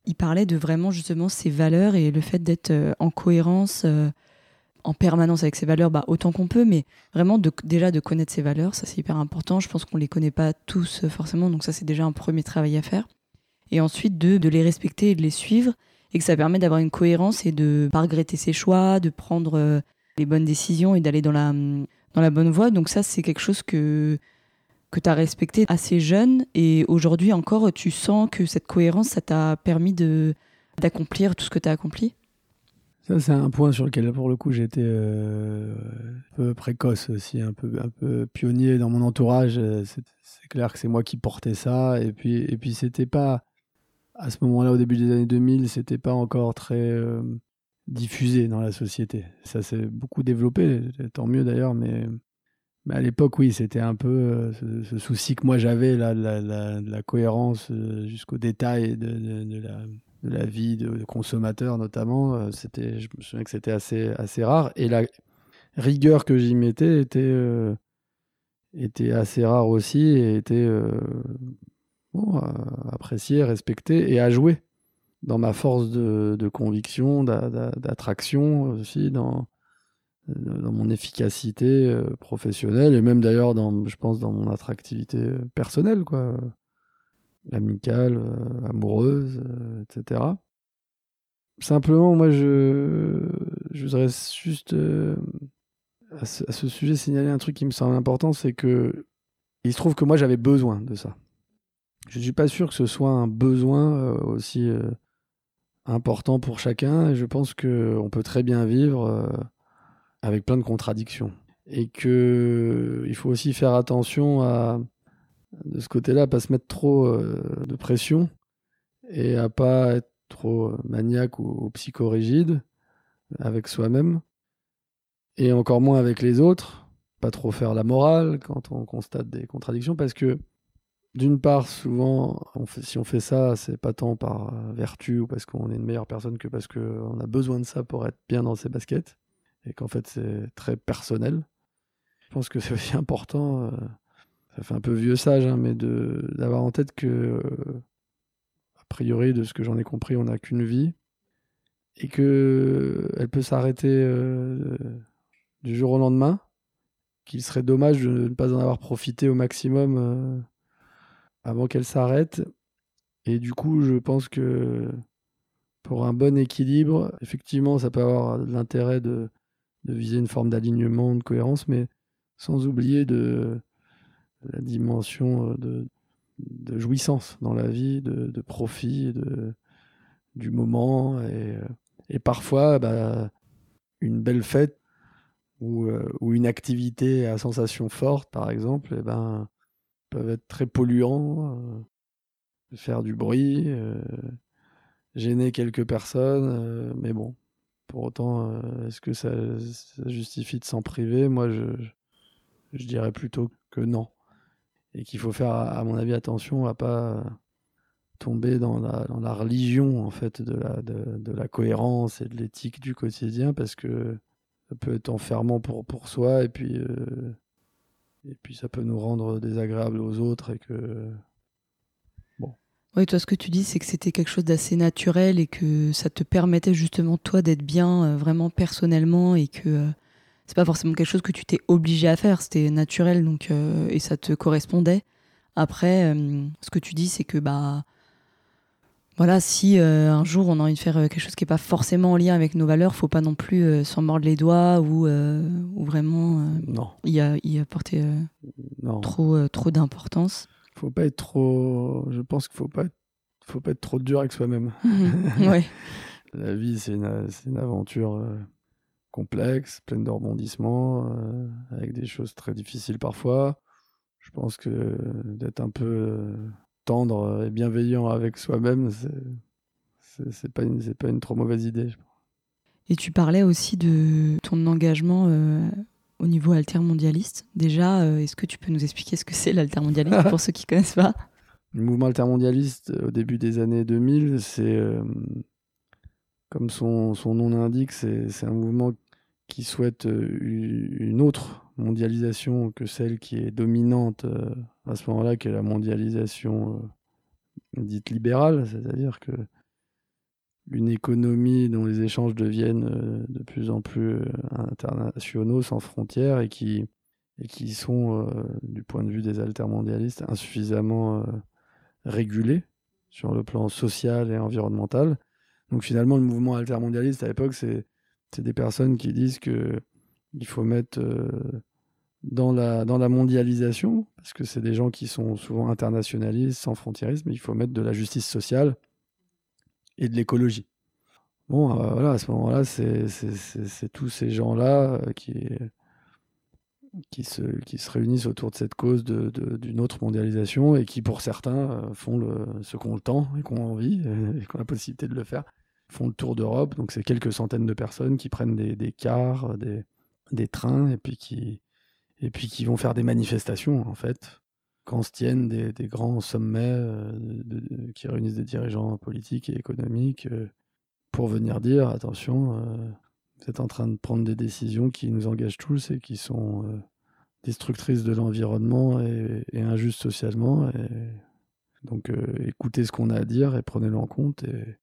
ils parlaient de vraiment justement ces valeurs et le fait d'être en cohérence en permanence avec ses valeurs, bah, autant qu'on peut, mais vraiment de, déjà de connaître ses valeurs, ça c'est hyper important. Je pense qu'on les connaît pas tous forcément, donc ça c'est déjà un premier travail à faire. Et ensuite de, les respecter et de les suivre, et que ça permet d'avoir une cohérence et de pas regretter ses choix, de prendre euh, les bonnes décisions et d'aller dans la, dans la bonne voie. Donc ça c'est quelque chose que, que tu as respecté assez jeune, et aujourd'hui encore, tu sens que cette cohérence, ça t'a permis de d'accomplir tout ce que tu as accompli? Ça, c'est un point sur lequel, pour le coup, j'étais euh, un peu précoce aussi, un peu, un peu pionnier dans mon entourage. Euh, c'est clair que c'est moi qui portais ça. Et puis, et puis c'était pas, à ce moment-là, au début des années 2000, c'était pas encore très euh, diffusé dans la société. Ça s'est beaucoup développé, tant mieux d'ailleurs, mais, à l'époque, oui, c'était un peu euh, ce, souci que moi j'avais, la, la, cohérence euh, jusqu'au détail de, de, la, de, la, vie de, consommateur, notamment. Euh, c'était, je me souviens que c'était assez, assez rare. Et la rigueur que j'y mettais était, était assez rare aussi et était bon, appréciée, respectée et à jouer dans ma force de, de conviction, d'attraction aussi, dans dans mon efficacité euh, professionnelle et même d'ailleurs dans je pense dans mon attractivité euh, personnelle quoi. Amicale euh, amoureuse etc simplement moi je je voudrais juste à ce, sujet signaler un truc qui me semble important c'est que il se trouve que moi j'avais besoin de ça je suis pas sûr que ce soit un besoin aussi important pour chacun je pense que on peut très bien vivre avec plein de contradictions. Et que il faut aussi faire attention à, de ce côté-là, pas se mettre trop euh, de pression et à pas être trop maniaque ou, psychorigide avec soi-même et encore moins avec les autres. Pas trop faire la morale quand on constate des contradictions parce que d'une part, souvent, si on fait ça, c'est pas tant par vertu ou parce qu'on est une meilleure personne que parce qu'on a besoin de ça pour être bien dans ses baskets et qu'en fait c'est très personnel. Je pense que c'est aussi important, euh, ça fait un peu vieux sage, hein, mais d'avoir en tête que, euh, a priori, de ce que j'en ai compris, on n'a qu'une vie et que elle peut s'arrêter euh, du jour au lendemain, qu'il serait dommage de ne pas en avoir profité au maximum avant qu'elle s'arrête. Et du coup, je pense que pour un bon équilibre, effectivement, ça peut avoir l'intérêt de, viser une forme d'alignement, de cohérence, mais sans oublier de la dimension euh, de, jouissance dans la vie, de, profit, de, du moment, et, euh, parfois bah, une belle fête ou, euh, ou, une activité à sensation forte, par exemple, eh ben, peuvent être très polluants, faire du bruit, gêner quelques personnes, mais bon, pour autant, euh, est-ce que ça, justifie de s'en priver? Moi, je, dirais plutôt que non. Et qu'il faut faire, à mon avis, attention à pas tomber dans la, religion en fait de la, cohérence et de l'éthique du quotidien parce que ça peut être enfermant pour, soi et puis, euh, et puis ça peut nous rendre désagréables aux autres et que oui, toi, ce que tu dis, c'est que c'était quelque chose d'assez naturel et que ça te permettait justement, toi, d'être bien euh, vraiment personnellement et que euh, c'est pas forcément quelque chose que tu t'es obligé à faire. C'était naturel donc, euh, et ça te correspondait. Après, ce que tu dis, c'est que, bah, voilà, si un jour on a envie de faire quelque chose qui n'est pas forcément en lien avec nos valeurs, faut pas non plus s'en mordre les doigts ou, ou vraiment non. y, a, y apporter trop, trop d'importance faut pas être trop. Je pense qu'il faut pas être... faut pas être trop dur avec soi-même. ouais. La vie, c'est une... une, aventure euh, complexe, pleine de rebondissements, euh, avec des choses très difficiles parfois. Je pense que d'être un peu euh, tendre et bienveillant avec soi-même, c'est pas une c'est pas une trop mauvaise idée. Et tu parlais aussi de ton engagement au niveau altermondialiste. Déjà, euh, est-ce que tu peux nous expliquer ce que c'est l'altermondialisme pour ceux qui ne connaissent pas? Le mouvement altermondialiste, euh, au début des années 2000, c'est, euh, comme son, son nom l'indique, c'est un mouvement qui souhaite une autre mondialisation que celle qui est dominante à ce moment-là, qui est la mondialisation dite libérale, c'est-à-dire que une économie dont les échanges deviennent euh, de plus en plus euh, internationaux, sans frontières, et qui, et qui sont, euh, du point de vue des altermondialistes, insuffisamment régulés sur le plan social et environnemental. Donc finalement, le mouvement altermondialiste à l'époque, c'est des personnes qui disent que il faut mettre dans, la, dans la mondialisation, parce que c'est des gens qui sont souvent internationalistes, sans frontiérisme, il faut mettre de la justice sociale et de l'écologie. Bon, euh, voilà, à ce moment-là, c'est tous ces gens-là euh, qui, qui, se, qui se réunissent autour de cette cause d'une de, autre mondialisation et qui, pour certains, euh, font qui ont le temps et qui ont envie et qui ont la possibilité de le faire, font le tour d'Europe. Donc, c'est quelques centaines de personnes qui prennent des, des cars, des, des, trains et puis qui, et puis qui vont faire des manifestations, en fait, quand se tiennent des, grands sommets qui réunissent des dirigeants politiques et économiques pour venir dire attention, vous êtes en train de prendre des décisions qui nous engagent tous et qui sont destructrices de l'environnement et, et, injustes socialement. Et donc écoutez ce qu'on a à dire et prenez-le en compte. Et,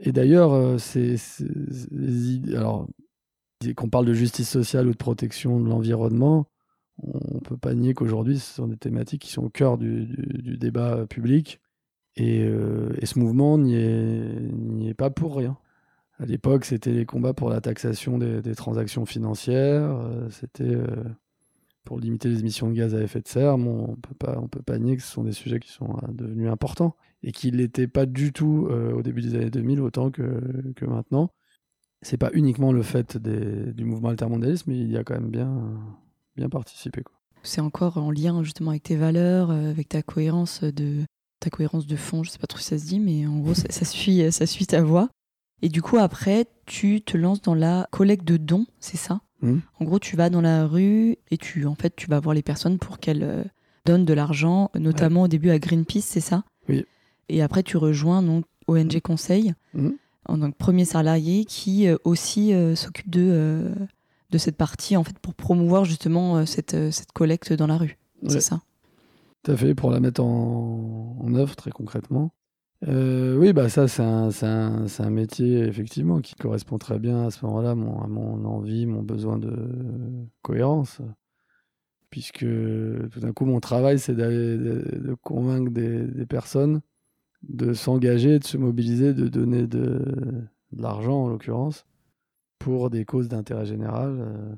et d'ailleurs, c'est alors qu'on parle de justice sociale ou de protection de l'environnement, on peut pas nier qu'aujourd'hui, ce sont des thématiques qui sont au cœur du, débat public. Et, et ce mouvement n'y est, est, pas pour rien. À l'époque, c'était les combats pour la taxation des, des transactions financières, c'était pour limiter les émissions de gaz à effet de serre, on peut pas, peut pas nier que ce sont des sujets qui sont euh, devenus importants et qui l'étaient pas du tout euh, au début des années 2000 autant que, que maintenant. C'est pas uniquement le fait du mouvement altermondialiste, mais il y a quand même bien, bien participé. C'est encore en lien justement avec tes valeurs, euh, avec ta cohérence de ta cohérence de fond. Je sais pas trop si ça se dit, mais en gros, ça, suit, ça suit ta voix. Et du coup, après, tu te lances dans la collecte de dons, c'est ça? Hmm. En gros, tu vas dans la rue et tu, en fait, tu vas voir les personnes pour qu'elles euh, donnent de l'argent, notamment au début à Greenpeace, c'est ça? Oui. Et après, tu rejoins donc ONG Conseil hmm. en tant que premier salarié qui euh, aussi euh, s'occupe de, de cette partie en fait pour promouvoir justement cette, cette collecte dans la rue. C'est ça Tout à fait, pour la mettre en, en œuvre très concrètement. Euh, oui, bah ça, c'est un, un, un, métier, effectivement, qui correspond très bien à ce moment-là à mon envie, mon besoin de cohérence. Puisque tout d'un coup, mon travail, c'est de, convaincre des, personnes de s'engager, de se mobiliser, de donner de, de l'argent, en l'occurrence, pour des causes d'intérêt général, euh,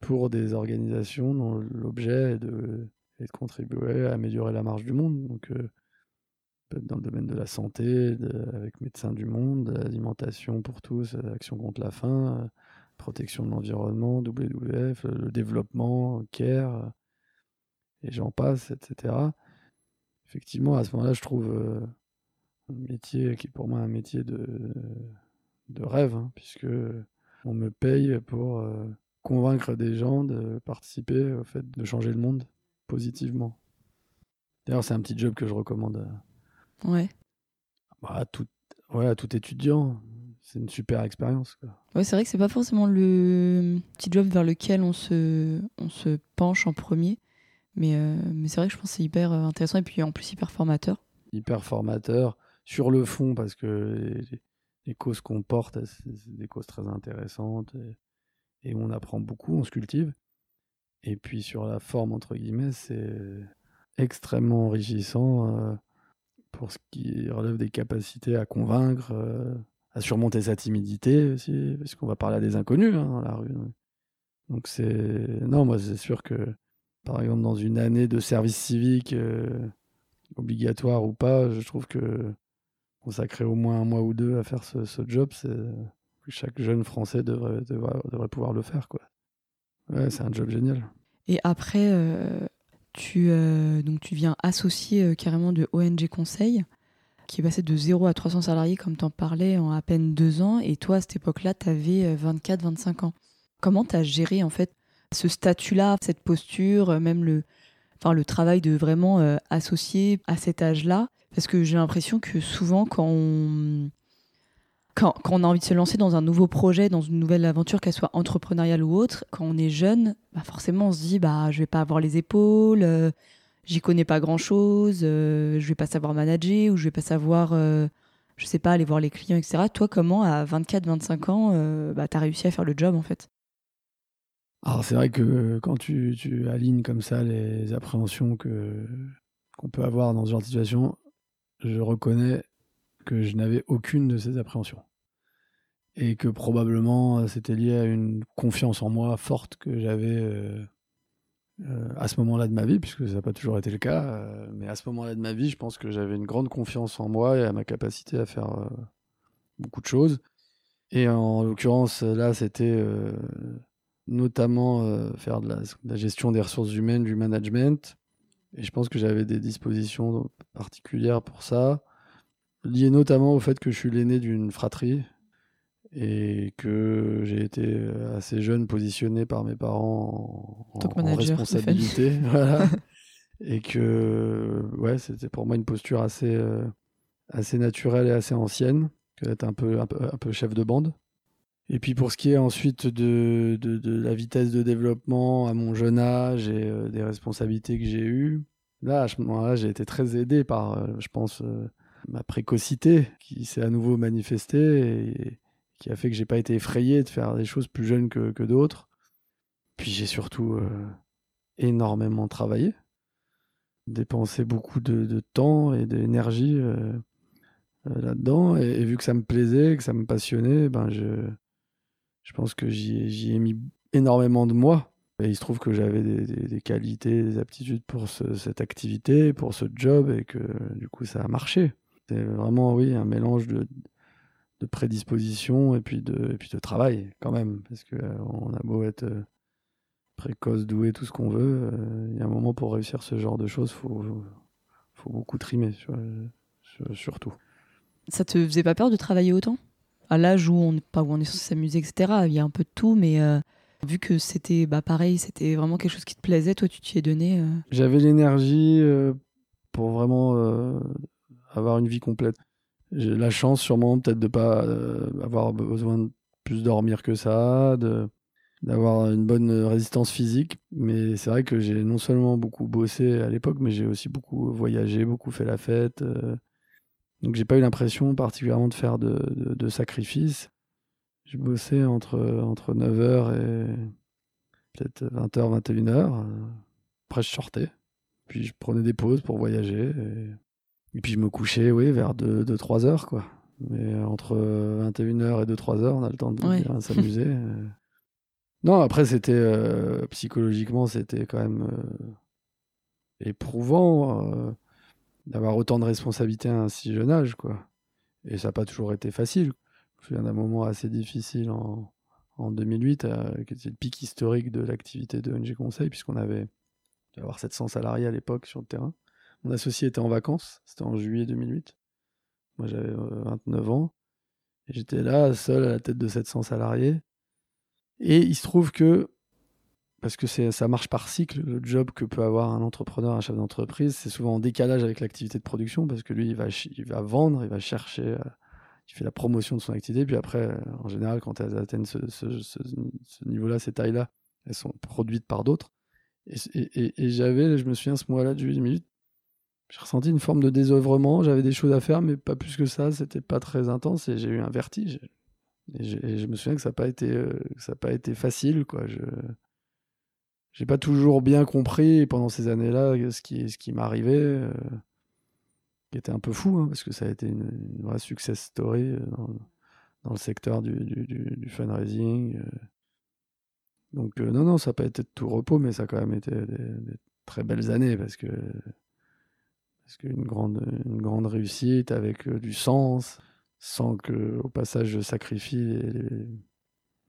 pour des organisations dont l'objet est de, contribuer à améliorer la marche du monde. Donc, euh, dans le domaine de la santé, avec Médecins du Monde, l'alimentation pour tous, Action contre la faim, euh, protection de l'environnement, WWF, le développement, CARE, et j'en passe, etc. Effectivement, à ce moment-là, je trouve un métier qui est pour moi un métier de, de rêve, hein, puisque on me paye pour convaincre des gens de participer au fait de changer le monde positivement. D'ailleurs, c'est un petit job que je recommande Ouais. Bah, tout, ouais, tout étudiant, c'est une super expérience. Ouais, c'est vrai que c'est pas forcément le petit job vers lequel on se, on se penche en premier. Mais, euh, mais c'est vrai que je pense que c'est hyper euh, intéressant et puis en plus hyper formateur. Hyper formateur sur le fond parce que les, causes qu'on porte, c'est des causes très intéressantes et, on apprend beaucoup, on se cultive. Et puis sur la forme, entre guillemets, c'est extrêmement enrichissant. Euh, pour ce qui relève des capacités à convaincre, euh, à surmonter sa timidité aussi, parce qu'on va parler à des inconnus hein, dans la rue. Donc c'est non, moi c'est sûr que par exemple dans une année de service civique euh, obligatoire ou pas, je trouve que consacrer au moins un mois ou deux à faire ce, job, chaque jeune Français devrait, devrait, pouvoir le faire quoi. C'est un job génial. Et après, euh, tu, euh, donc tu viens associer euh, carrément de ONG Conseil, qui est passé de 0 à 300 salariés, comme tu en parlais, en à peine deux ans. Et toi, à cette époque-là, tu avais 24-25 ans. Comment tu as géré en fait ce statut-là, cette posture, même le, le travail de vraiment associer à cet âge-là? Parce que j'ai l'impression que souvent, quand on, quand, on a envie de se lancer dans un nouveau projet, dans une nouvelle aventure, qu'elle soit entrepreneuriale ou autre, quand on est jeune, bah forcément on se dit bah je vais pas avoir les épaules, euh, j'y connais pas grand chose, euh, je vais pas savoir manager ou je vais pas savoir, euh, je sais pas, aller voir les clients, etc. Toi, comment à 24-25 ans, bah, tu as réussi à faire le job en fait? Alors c'est vrai que quand tu, alignes comme ça les appréhensions qu'on peut avoir dans ce genre de situation, je reconnais que je n'avais aucune de ces appréhensions. Et que probablement euh, c'était lié à une confiance en moi forte que j'avais euh, euh, à ce moment-là de ma vie, puisque ça n'a pas toujours été le cas. mais à ce moment-là de ma vie, je pense que j'avais une grande confiance en moi et à ma capacité à faire beaucoup de choses. Et en l'occurrence, là, c'était notamment faire de la, gestion des ressources humaines, du management. Et je pense que j'avais des dispositions particulières pour ça lié notamment au fait que je suis l'aîné d'une fratrie et que j'ai été assez jeune positionné par mes parents en, en responsabilité. voilà. et que ouais, c'était pour moi une posture assez, euh, assez naturelle et assez ancienne que d'être un peu, un, peu, chef de bande. Et puis pour ce qui est ensuite de, la vitesse de développement à mon jeune âge et euh, des responsabilités que j'ai eues, là, à ce moment-là, j'ai été très aidé par, euh, je pense, ma précocité qui s'est à nouveau manifestée et qui a fait que j'ai pas été effrayé de faire des choses plus jeunes que, d'autres. Puis j'ai surtout énormément travaillé dépensé beaucoup de, temps et d'énergie euh, euh, là-dedans. Et, vu que ça me plaisait, que ça me passionnait, ben je, je pense que j'y ai mis énormément de moi. Et il se trouve que j'avais des, qualités, des aptitudes pour cette activité, pour ce job, et que du coup ça a marché. C'est vraiment, oui, un mélange de, prédisposition et puis de, travail quand même. Parce qu'on euh, a beau être précoce, doué, tout ce qu'on veut. Euh, il y a un moment pour réussir ce genre de choses, faut, faut beaucoup trimer, surtout. Ça te faisait pas peur de travailler autant? À l'âge où on, pas où on est censé s'amuser, etc. Il y a un peu de tout, mais euh, vu que c'était bah, pareil, c'était vraiment quelque chose qui te plaisait, toi tu t'y es donné. Euh. J'avais l'énergie pour vraiment avoir une vie complète. J'ai la chance sûrement peut-être de pas avoir besoin de plus dormir que ça, d'avoir une bonne résistance physique. Mais c'est vrai que j'ai non seulement beaucoup bossé à l'époque, mais j'ai aussi beaucoup voyagé, beaucoup fait la fête. Euh. Donc j'ai pas eu l'impression particulièrement de faire de, de, sacrifices. J'ai bossé entre, entre 9h et peut-être 20h, 21h. Après je sortais. Puis je prenais des pauses pour voyager. Et, puis je me couchais oui, vers 2-3 heures. Quoi. Mais entre 21h et 2-3 heures, on a le temps de s'amuser. Non, après, c'était euh, psychologiquement, c'était quand même euh, éprouvant euh, d'avoir autant de responsabilités à un si jeune âge, quoi. Et ça n'a pas toujours été facile. Je me souviens d'un moment assez difficile en, en 2008, qui était le pic historique de l'activité de NG Conseil, puisqu'on avait avoir 700 salariés à l'époque sur le terrain. Mon associé était en vacances, c'était en juillet 2008. Moi, j'avais 29 ans. Et j'étais là, seul à la tête de 700 salariés. Et il se trouve que, parce que ça marche par cycle, le job que peut avoir un entrepreneur, un chef d'entreprise, c'est souvent en décalage avec l'activité de production, parce que lui, il va, il va vendre, il va chercher, euh, il fait la promotion de son activité, puis après, euh, en général, quand elles atteignent ce, niveau-là, ces tailles-là, elles sont produites par d'autres. Et, j'avais, je me souviens, ce mois-là de juillet minutes, j'ai ressenti une forme de désœuvrement, j'avais des choses à faire, mais pas plus que ça, c'était pas très intense, et j'ai eu un vertige. Et je, me souviens que ça n'a pas été, euh, pas été facile, quoi. J'ai pas toujours bien compris pendant ces années-là ce qui, ce qui m'arrivait, euh, qui était un peu fou, hein, parce que ça a été une, vraie success story euh, dans, le secteur du, du, fundraising. Donc non, non, ça n'a pas été de tout repos, mais ça a quand même été des, très belles années, parce que parce qu'une grande, une grande réussite avec du sens sans que au passage je sacrifie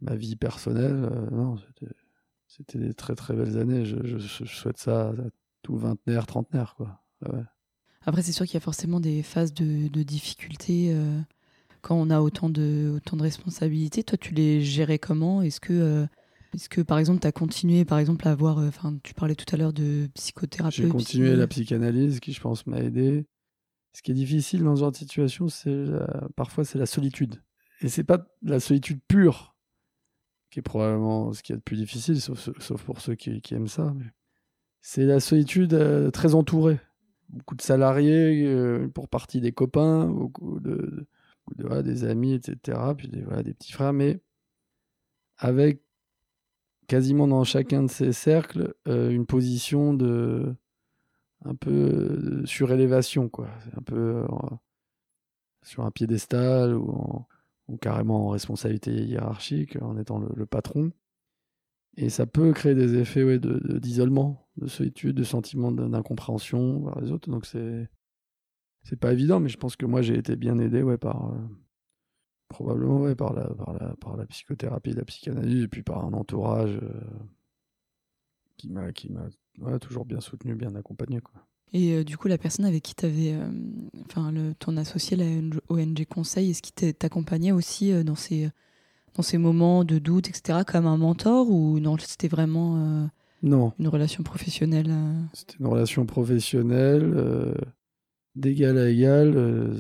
ma vie personnelle. Euh, non, c'était des très très belles années. Je, souhaite ça à tout vingtenaire, trentenaire. Quoi. Ah Après, c'est sûr qu'il y a forcément des phases de, de difficultés euh, quand on a autant de, autant de responsabilités. Toi, tu les gérais comment? Est-ce que, euh, est-ce que, par exemple, tu as continué par exemple, à avoir. Enfin, tu parlais tout à l'heure de psychothérapie. J'ai continué la psychanalyse qui, je pense, m'a aidé. Ce qui est difficile dans ce genre de situation, c'est parfois c'est la solitude. Et c'est pas la solitude pure qui est probablement ce qui est le plus difficile, sauf, pour ceux qui, aiment ça. C'est la solitude euh, très entourée. Beaucoup de salariés, euh, pour partie des copains, beaucoup de, des amis, etc. Puis des, petits frères, mais avec quasiment dans chacun de ces cercles euh, une position de un peu surélévation, quoi. Un peu sur un piédestal ou, ou, carrément en responsabilité hiérarchique, en étant le, patron. Et ça peut créer des effets ouais, d'isolement, de, de, solitude, de sentiment d'incompréhension par les autres. Donc c'est pas évident, mais je pense que moi j'ai été bien aidé par euh, probablement par, la, par, la, psychothérapie, la psychanalyse, et puis par un entourage qui m'a qui m'a toujours bien soutenu, bien accompagné. Et euh, du coup, la personne avec qui tu avais, euh, enfin, ton associé, la ONG Conseil, est-ce qu'il t'accompagnait aussi euh, dans ces, dans ces moments de doute, etc., comme un mentor ou non, c'était vraiment non. une relation professionnelle C'était une relation professionnelle, d'égal à égal.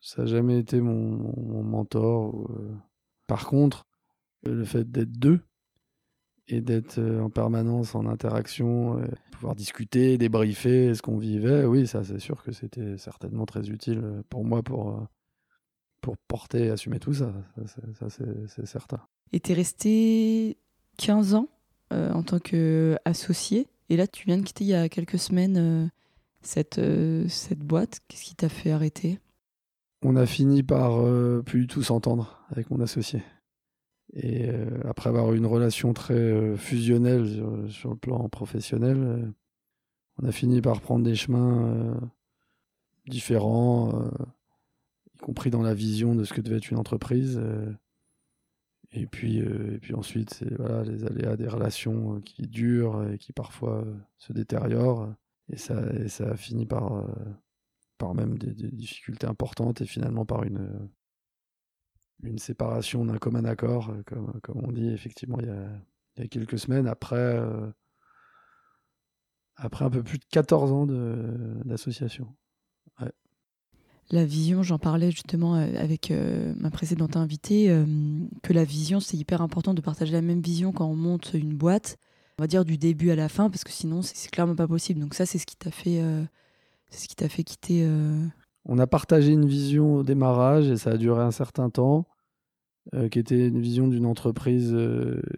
ça n'a jamais été mon, mon mentor. Par contre, le fait d'être deux et d'être en permanence en interaction, pouvoir discuter, débriefer ce qu'on vivait, oui, ça c'est sûr que c'était certainement très utile pour moi pour pour porter et assumer tout ça. Ça, c'est certain. Et tu es resté 15 ans euh, en tant qu'associé. Et là, tu viens de quitter il y a quelques semaines euh, cette, euh, cette boîte. Qu'est-ce qui t'a fait arrêter? On a fini par plus du tout s'entendre avec mon associé. Et après avoir eu une relation très fusionnelle sur, le plan professionnel, on a fini par prendre des chemins différents compris dans la vision de ce que devait être une entreprise. Euh, et puis, euh, et puis ensuite, c'est voilà, les aléas des relations euh, qui durent et qui parfois se détériorent. Et ça, et ça a fini par, par même des, difficultés importantes et finalement par une, une séparation d'un commun accord, comme, comme on dit effectivement il y a, il y a quelques semaines, après, après un peu plus de 14 ans d'association la vision, j'en parlais justement euh, avec euh, ma précédente invitée, euh, que la vision, c'est hyper important de partager la même vision quand on monte une boîte, on va dire du début à la fin, parce que sinon, c'est clairement pas possible. Donc ça, c'est ce qui t'a fait, c'est ce qui t'a fait quitter. On a partagé une vision au démarrage et ça a duré un certain temps, qui était une vision d'une entreprise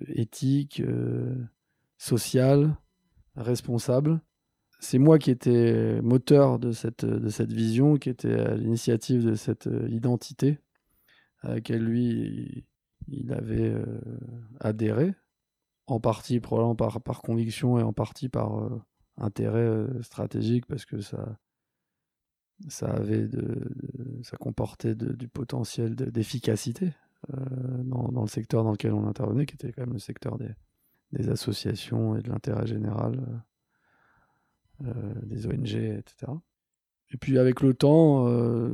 éthique, sociale, responsable. C'est moi qui étais moteur de cette, de cette vision, qui était à l'initiative de cette euh, identité à laquelle lui, il avait euh, adhéré, en partie probablement par, par conviction et en partie par euh, intérêt stratégique, parce que ça, ça avait de, ça comportait du potentiel d'efficacité dans, dans, le secteur dans lequel on intervenait, qui était quand même le secteur des, associations et de l'intérêt général euh, des ONG, etc. Et puis avec le temps, euh,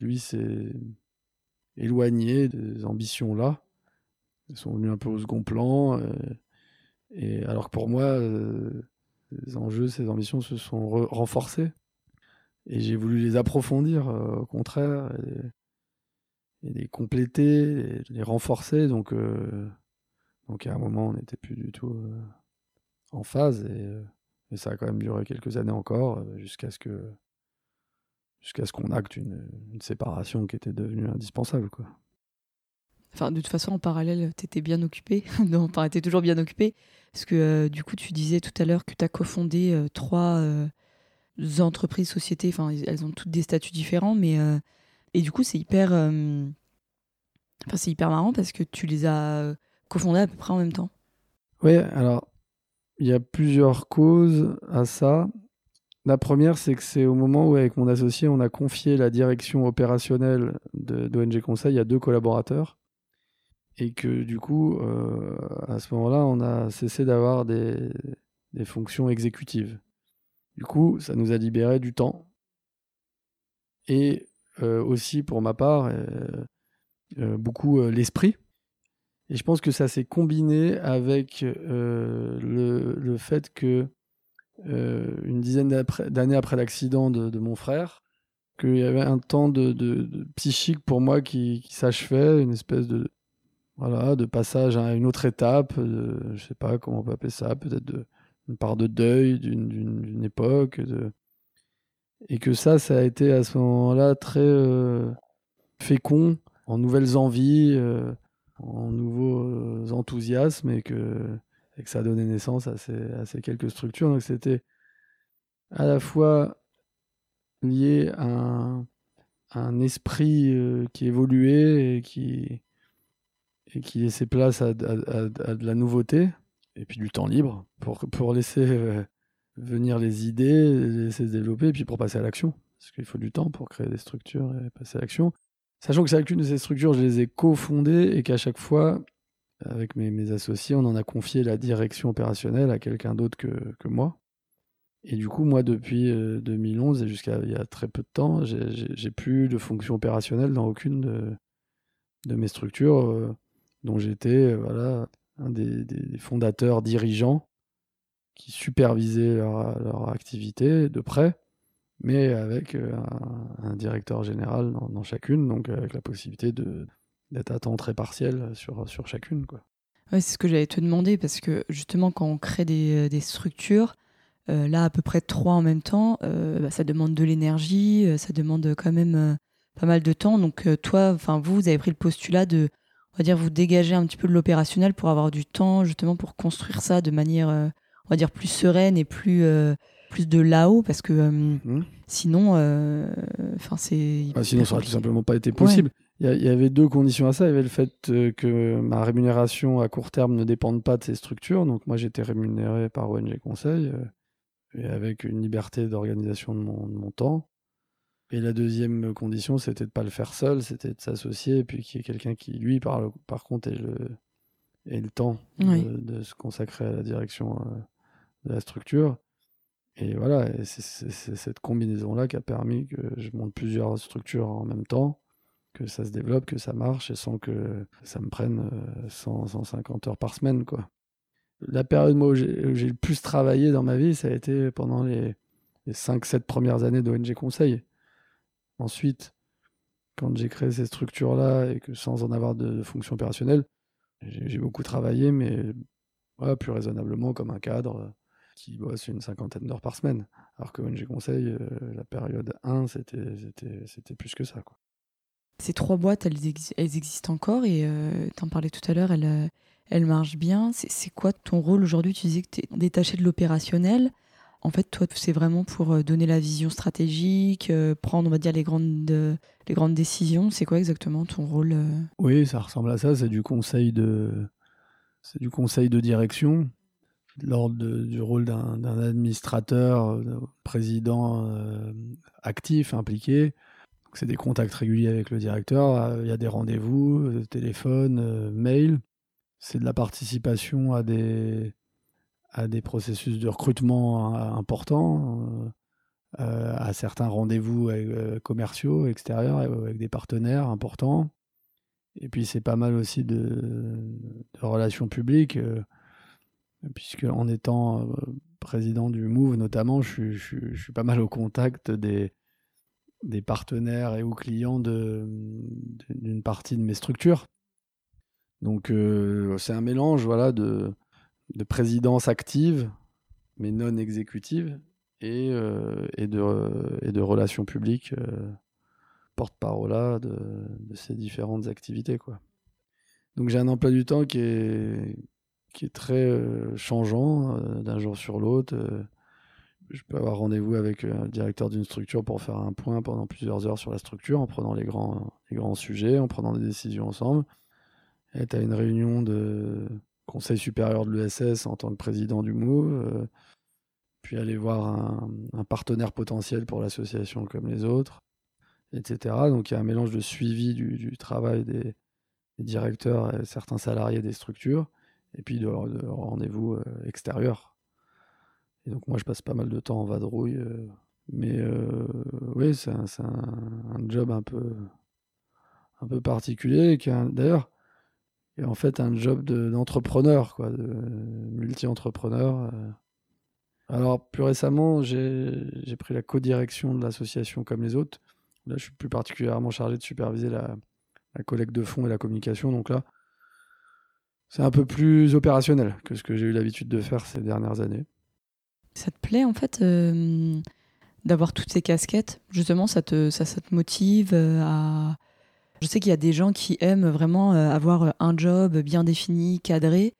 lui s'est éloigné des ambitions-là. Elles sont venues un peu au second plan. Euh, et alors que pour moi, les enjeux, ces ambitions se sont renforcés. Et j'ai voulu les approfondir, au contraire, et, les compléter, les renforcer. Donc, donc à un moment, on n'était plus du tout en phase. Et, et ça a quand même duré quelques années encore, euh, jusqu'à ce que ce qu'on acte une, séparation qui était devenue indispensable. Quoi. Enfin, de toute façon, en parallèle, tu étais bien occupé. non, tu toujours bien occupé. Parce que euh, du coup, tu disais tout à l'heure que tu as cofondé euh, trois entreprises, sociétés. Enfin, elles ont toutes des statuts différents. mais Et du coup, c'est hyper, enfin, c'est hyper marrant parce que tu les as cofondées à peu près en même temps. Oui, alors il y a plusieurs causes à ça. La première, c'est que c'est au moment où, avec mon associé, on a confié la direction opérationnelle d'ONG Conseil à deux collaborateurs. Et que du coup, euh, à ce moment-là, on a cessé d'avoir des, fonctions exécutives. Du coup, ça nous a libéré du temps. Et euh, aussi, pour ma part, euh, beaucoup l'esprit. Et je pense que ça s'est combiné avec euh, le, le, fait que euh, une dizaine d'années après l'accident de, mon frère, qu'il y avait un temps de, psychique pour moi qui, s'achevait, une espèce de voilà de passage à une autre étape, de, je sais pas comment on peut appeler ça, peut-être une part de deuil d'une époque, de... et que ça, ça a été à ce moment-là très euh, fécond en nouvelles envies en nouveaux euh, enthousiasmes et que, ça a donné naissance à ces, quelques structures. Donc c'était à la fois lié à un, esprit euh, qui évoluait et qui, laissait place à, de la nouveauté et puis du temps libre pour, laisser euh, venir les idées, laisser se développer et puis pour passer à l'action. Parce qu'il faut du temps pour créer des structures et passer à l'action. Sachant que chacune de ces structures, je les ai cofondées et qu'à chaque fois, avec mes, associés, on en a confié la direction opérationnelle à quelqu'un d'autre que, moi. Et du coup, moi, depuis 2011 euh, et jusqu'à il y a très peu de temps, j'ai plus de fonction opérationnelle dans aucune de, mes structures, dont j'étais voilà, un des, fondateurs dirigeants qui supervisaient leur, activité de près, mais avec un, directeur général dans, chacune, donc avec la possibilité d'être à temps très partiel sur, sur chacune. Quoi. C'est ce que j'allais te demander, parce que justement, quand on crée des, des structures, euh, là, à peu près trois en même temps, euh, bah, ça demande de l'énergie, euh, ça demande quand même pas mal de temps. Donc, toi, enfin, vous, vous avez pris le postulat de, on va dire, vous dégager un petit peu de l'opérationnel pour avoir du temps, justement, pour construire ça de manière, on va dire, plus sereine et plus, plus de là-haut, parce que mmh. sinon, enfin, c'est. Ah, sinon, ça aurait tout simplement pas été possible. Il y, avait deux conditions à ça. Il y avait le fait que ma rémunération à court terme ne dépende pas de ces structures. Donc, moi, j'étais rémunéré par ONG Conseil et avec une liberté d'organisation de mon, temps. Et la deuxième condition, c'était de pas le faire seul, c'était de s'associer, et puis qu'il y ait quelqu'un qui, lui, par, par contre, ait le, ait le temps de, se consacrer à la direction euh, de la structure. Et voilà, c'est cette combinaison-là qui a permis que je monte plusieurs structures en même temps, que ça se développe, que ça marche, et sans que ça me prenne 100, euh, 150 heures par semaine, quoi la période où j'ai le plus travaillé dans ma vie, ça a été pendant les, 5-7 premières années d'ONG Conseil. Ensuite, quand j'ai créé ces structures-là et que sans en avoir de, fonction opérationnelle, j'ai beaucoup travaillé, mais plus raisonnablement comme un cadre qui bosse une cinquantaine d'heures par semaine. Alors que ONG Conseil, euh, la période 1, c'était plus que ça. Quoi. Ces trois boîtes, elles, existent encore et euh, tu en parlais tout à l'heure, elles, euh, elle marche bien. C'est quoi ton rôle aujourd'hui? Tu disais que tu es détaché de l'opérationnel. En fait, toi, c'est vraiment pour euh, donner la vision stratégique, euh, prendre, on va dire, les grandes, les grandes décisions. C'est quoi exactement ton rôle euh? Oui, ça ressemble à ça. C'est du conseil de, c'est du conseil de direction, l'ordre du rôle d'un administrateur, président actif, impliqué. C'est des contacts réguliers avec le directeur. Il y a des rendez-vous, téléphone, mail c'est de la participation à des, processus de recrutement euh, importants, euh, euh, à certains rendez-vous commerciaux extérieurs avec des partenaires importants. Et puis c'est pas mal aussi de, relations publiques, puisque en étant président du Move notamment, je, suis pas mal au contact des, des partenaires et ou clients d'une partie de mes structures. Donc euh, c'est un mélange voilà, de, de, présidence active, mais non exécutive, et, euh, et, de, relations publiques, euh, porte-parole de, de, ces différentes activités. Quoi. Donc j'ai un emploi du temps qui est, qui est très changeant d'un jour sur l'autre. je peux avoir rendez-vous avec le directeur d'une structure pour faire un point pendant plusieurs heures sur la structure, en prenant les grands, les grands sujets, en prenant des décisions ensemble être à une réunion de conseil supérieur de l'ESS en tant que président du MOVE, euh, puis aller voir un, partenaire potentiel pour l'association comme les autres, etc. Donc il y a un mélange de suivi du, travail des, directeurs et certains salariés des structures, et puis de, rendez-vous euh, extérieurs. Et donc moi je passe pas mal de temps en vadrouille, euh, mais oui, c'est un, job un peu, un peu particulier, qui d'ailleurs et en fait un job d'entrepreneur, de multi-entrepreneur. Euh. Alors, plus récemment, j'ai pris la co-direction de l'association comme les autres. Là, je suis plus particulièrement chargé de superviser la, collecte de fonds et la communication. Donc là, c'est un peu plus opérationnel que ce que j'ai eu l'habitude de faire ces dernières années. Ça te plaît, en fait, euh, d'avoir toutes ces casquettes? Justement, ça te, ça, ça te motive euh, à je sais qu'il y a des gens qui aiment vraiment euh, avoir un job bien défini, cadré. Et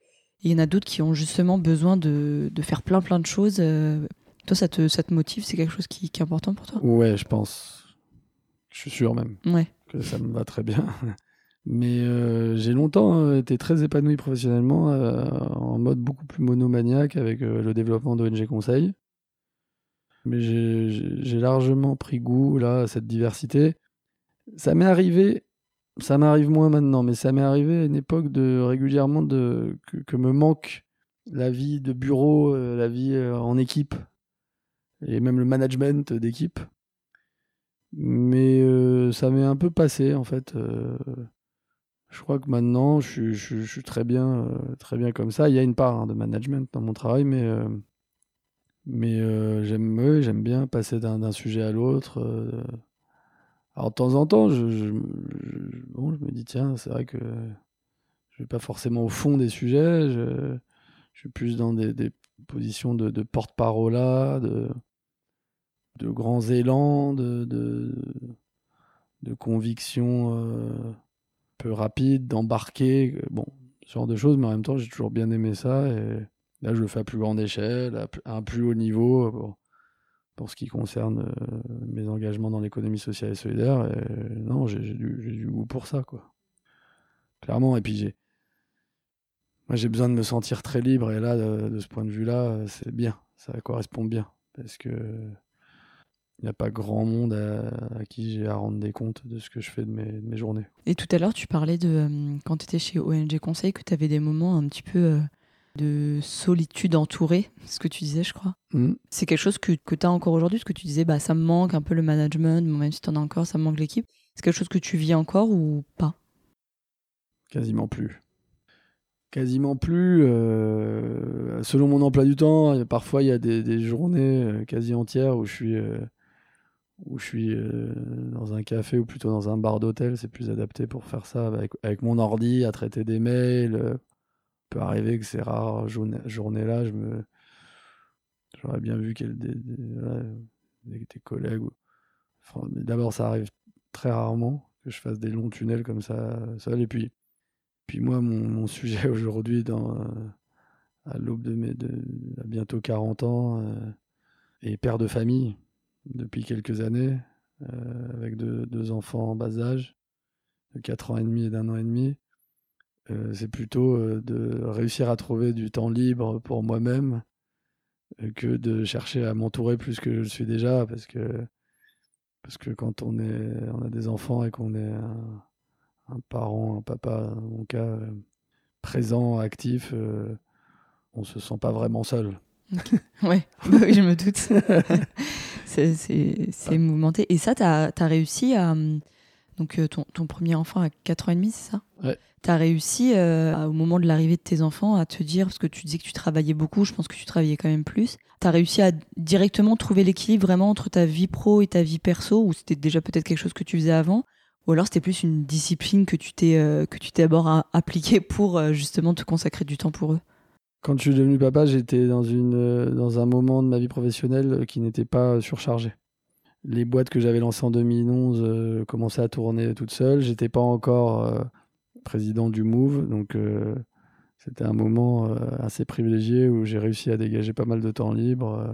il y en a d'autres qui ont justement besoin de, de, faire plein plein de choses. Toi, ça te, ça te motive? C'est quelque chose qui, qui, est important pour toi? Ouais, je pense. Je suis sûr même ouais. que ça me va très bien. Mais j'ai longtemps été très épanoui professionnellement en mode beaucoup plus monomaniaque avec le développement d'ONG Conseil. Mais j'ai largement pris goût là, à cette diversité. Ça m'est arrivé ça m'arrive moins maintenant, mais ça m'est arrivé à une époque de régulièrement de, que, me manque la vie de bureau, euh, la vie euh, en équipe, et même le management d'équipe. Mais euh, ça m'est un peu passé, en fait. Je crois que maintenant, je, suis très bien, euh, très bien comme ça. Il y a une part hein, de management dans mon travail, mais, euh, euh, j'aime bien passer d'un sujet à l'autre. Alors de temps en temps, je, je, me dis, tiens, c'est vrai que je vais pas forcément au fond des sujets. Je, suis plus dans des, positions de, porte-parole de, grands élans, de convictions peu rapide, d'embarquer, bon, ce genre de choses, mais en même temps, j'ai toujours bien aimé ça. Et là, je le fais à plus grande échelle, à un plus haut niveau, pour, ce qui concerne euh, mes engagements dans l'économie sociale et solidaire. Et non, j'ai du, goût pour ça, quoi. Clairement. Et puis, j'ai. Moi, j'ai besoin de me sentir très libre, et là, de ce point de vue-là, c'est bien, ça correspond bien. Parce que il n'y a pas grand monde à, qui j'ai à rendre des comptes de ce que je fais de mes, journées. Et tout à l'heure, tu parlais de euh, quand tu étais chez ONG Conseil que tu avais des moments un petit peu euh, de solitude entourée, ce que tu disais, je crois. Mmh. C'est quelque chose que, que tu as encore aujourd'hui, ce que tu disais, bah, ça me manque un peu le management, même si tu en as encore, ça me manque l'équipe. C'est quelque chose que tu vis encore ou pas? Quasiment plus. Quasiment plus. Euh, selon mon emploi du temps, parfois il y a des, des journées quasi entières où je suis où je suis euh, dans un café ou plutôt dans un bar d'hôtel, c'est plus adapté pour faire ça avec, mon ordi, à traiter des mails. Euh, peut arriver que ces rares journées-là, je me j'aurais bien vu qu'il des, des, des, collègues. D'abord, ça arrive très rarement que je fasse des longs tunnels comme ça seul. Et puis, puis moi, mon, sujet aujourd'hui, euh, à l'aube de mes de, bientôt 40 ans, et père de famille depuis quelques années, euh, avec deux, enfants en bas âge, de 4 ans et demi et d'un an et demi. Euh, c'est plutôt euh, de réussir à trouver du temps libre pour moi-même que de chercher à m'entourer plus que je le suis déjà, parce que, quand on, a des enfants et qu'on est un, parent, un papa, dans mon cas, présent, actif, on se sent pas vraiment seul. Ouais, oui, je me doute. c'est mouvementé. Et ça, tu as, réussi à. Donc, euh, ton, ton, premier enfant à 4 ans et demi, c'est ça? Ouais. Tu as réussi, euh, au moment de l'arrivée de tes enfants, à te dire, parce que tu disais que tu travaillais beaucoup, je pense que tu travaillais quand même plus. Tu as réussi à directement trouver l'équilibre vraiment entre ta vie pro et ta vie perso, ou c'était déjà peut-être quelque chose que tu faisais avant? Ou alors c'était plus une discipline que tu t'es euh, que tu t'es d'abord appliquée pour justement te consacrer du temps pour eux? Quand je suis devenu papa, j'étais dans, une, euh, dans un moment de ma vie professionnelle qui n'était pas surchargé. Les boîtes que j'avais lancées en 2011 euh, commençaient à tourner toutes seules. J'étais pas encore euh, président du Move, donc c'était un moment assez privilégié où j'ai réussi à dégager pas mal de temps libre.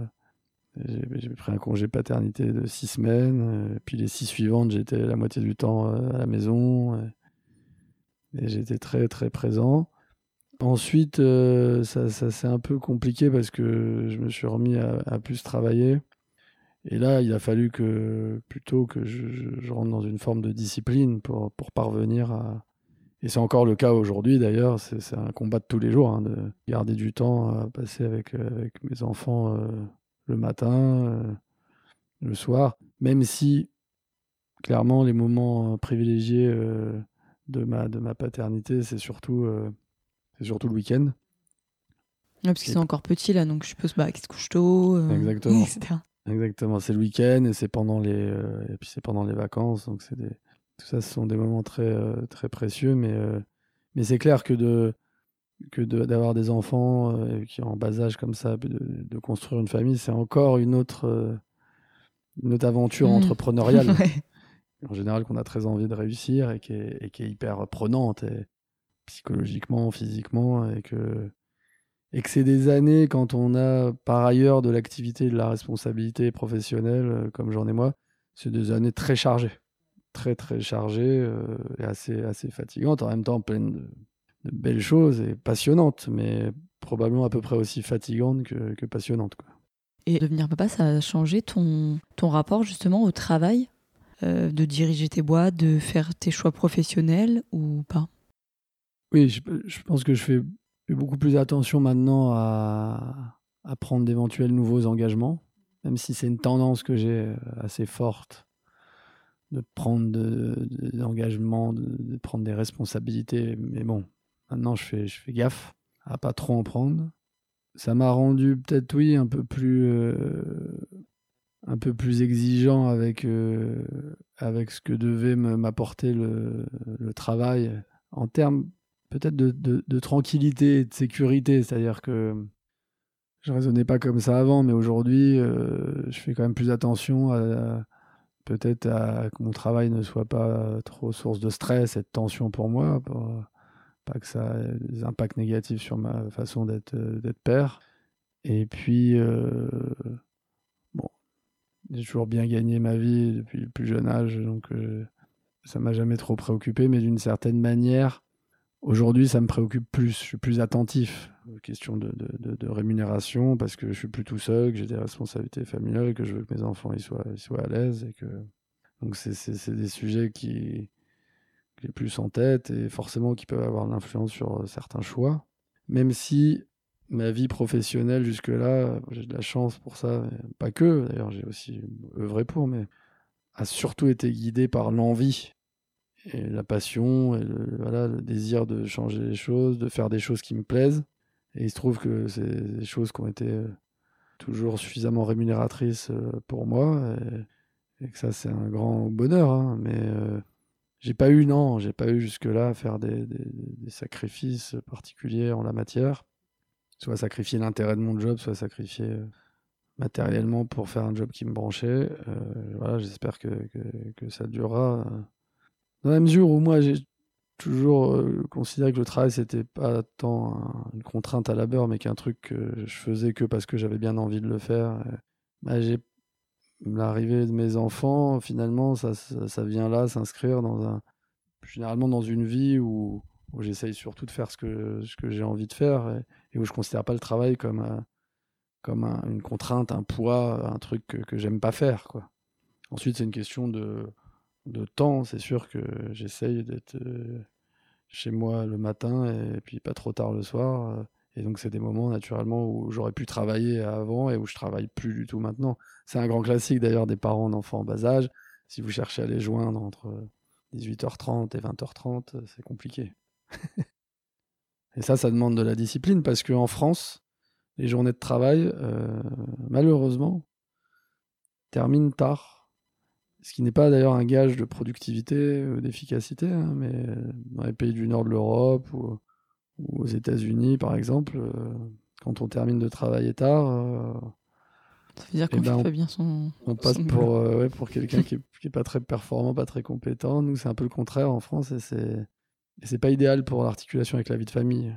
j'ai pris un congé paternité de six semaines, puis les six suivantes, j'étais la moitié du temps à la maison. et j'étais très très présent. Ensuite, euh, ça, ça c'est un peu compliqué parce que je me suis remis à, plus travailler. Et là, il a fallu que plutôt que je, rentre dans une forme de discipline pour, pour parvenir à. Et c'est encore le cas aujourd'hui d'ailleurs, c'est un combat de tous les jours, hein, de garder du temps à passer avec, avec mes enfants euh, le matin, euh, le soir, même si clairement les moments privilégiés de, ma, de ma paternité, c'est surtout c'est surtout le week-end. parce qu'ils sont encore petits là, donc je suppose bah, qu'ils se couchent tôt, euh, Exactement. Exactement, c'est le week-end et c'est pendant les euh, et puis c'est pendant les vacances, donc c'est des... tout ça, ce sont des moments très euh, très précieux, mais mais c'est clair que de que d'avoir des enfants qui en bas âge comme ça, de, construire une famille, c'est encore une autre une autre aventure mmh. entrepreneuriale. En général, qu'on a très envie de réussir et qui est, et qui est hyper prenante. Et, psychologiquement, physiquement, et que, et que c'est des années quand on a par ailleurs de l'activité de la responsabilité professionnelle, euh, comme j'en ai moi, c'est des années très chargées, très très chargées euh, et assez, assez fatigantes, en même temps pleines de, belles choses et passionnantes, mais probablement à peu près aussi fatigantes que, que passionnantes. Quoi. Et devenir papa, ça a changé ton, ton rapport justement au travail, euh, de diriger tes boîtes, de faire tes choix professionnels ou pas? Oui, je, pense que je fais beaucoup plus attention maintenant à, prendre d'éventuels nouveaux engagements, même si c'est une tendance que j'ai euh, assez forte de prendre de, l'engagement, de, prendre des responsabilités. Mais bon, maintenant je fais, je fais gaffe à pas trop en prendre. Ça m'a rendu peut-être oui un peu plus euh, un peu plus exigeant avec euh, avec ce que devait m'apporter le, travail en termes peut-être de, tranquillité et de sécurité. C'est-à-dire que je raisonnais pas comme ça avant, mais aujourd'hui, euh, je fais quand même plus attention à, peut-être à que mon travail ne soit pas trop source de stress et de tension pour moi, pour pas que ça ait des impacts négatifs sur ma façon d'être euh, père. Et puis, euh, bon, j'ai toujours bien gagné ma vie depuis le plus jeune âge, donc ça m'a jamais trop préoccupé, mais d'une certaine manière, Aujourd'hui, ça me préoccupe plus. Je suis plus attentif aux questions de, rémunération parce que je suis plus tout seul, que j'ai des responsabilités familiales, que je veux que mes enfants ils soient, à l'aise. Donc, c'est des sujets qui, que j'ai plus en tête et forcément qui peuvent avoir l'influence sur euh, certains choix. Même si ma vie professionnelle jusque-là, j'ai de la chance pour ça, pas que, d'ailleurs j'ai aussi œuvré pour, mais a surtout été guidée par l'envie et la passion et le, voilà, le désir de changer les choses, de faire des choses qui me plaisent. Et il se trouve que c'est des choses qui ont été euh, toujours suffisamment rémunératrices euh, pour moi et, que ça c'est un grand bonheur. Hein. mais euh, j'ai pas eu non, j'ai pas eu jusque là à faire des, sacrifices particuliers en la matière. Soit sacrifier l'intérêt de mon job, soit sacrifier matériellement pour faire un job qui me branchait. voilà, j'espère que, que, que, ça durera dans la mesure où moi, j'ai toujours euh, considéré que le travail, c'était pas tant une contrainte à la beurre, mais qu'un truc que je faisais que parce que j'avais bien envie de le faire. Bah, j'ai l'arrivée de mes enfants, finalement, ça, ça, vient là s'inscrire dans un généralement dans une vie où, j'essaye surtout de faire ce que, ce que j'ai envie de faire et, où je considère pas le travail comme, euh, comme une contrainte, un poids, un truc que, que j'aime pas faire. Quoi. Ensuite, c'est une question de, de temps, c'est sûr que j'essaye d'être euh, chez moi le matin et puis pas trop tard le soir. Euh, et donc, c'est des moments naturellement où j'aurais pu travailler avant et où je travaille plus du tout maintenant. C'est un grand classique d'ailleurs des parents d'enfants en bas âge. Si vous cherchez à les joindre entre 18h30 et 20h30, c'est compliqué. et ça, ça demande de la discipline parce qu'en France, les journées de travail, euh, malheureusement, terminent tard ce qui n'est pas d'ailleurs un gage de productivité ou d'efficacité, hein, mais dans les pays du nord de l'Europe ou, aux États-Unis, par exemple, euh, quand on termine de travailler tard, euh, ça veut dire eh qu'on ben, fait bien son. On passe pour, euh, pour quelqu'un qui, n'est pas très performant, pas très compétent. Nous, c'est un peu le contraire en France et c'est, et c'est pas idéal pour l'articulation avec la vie de famille.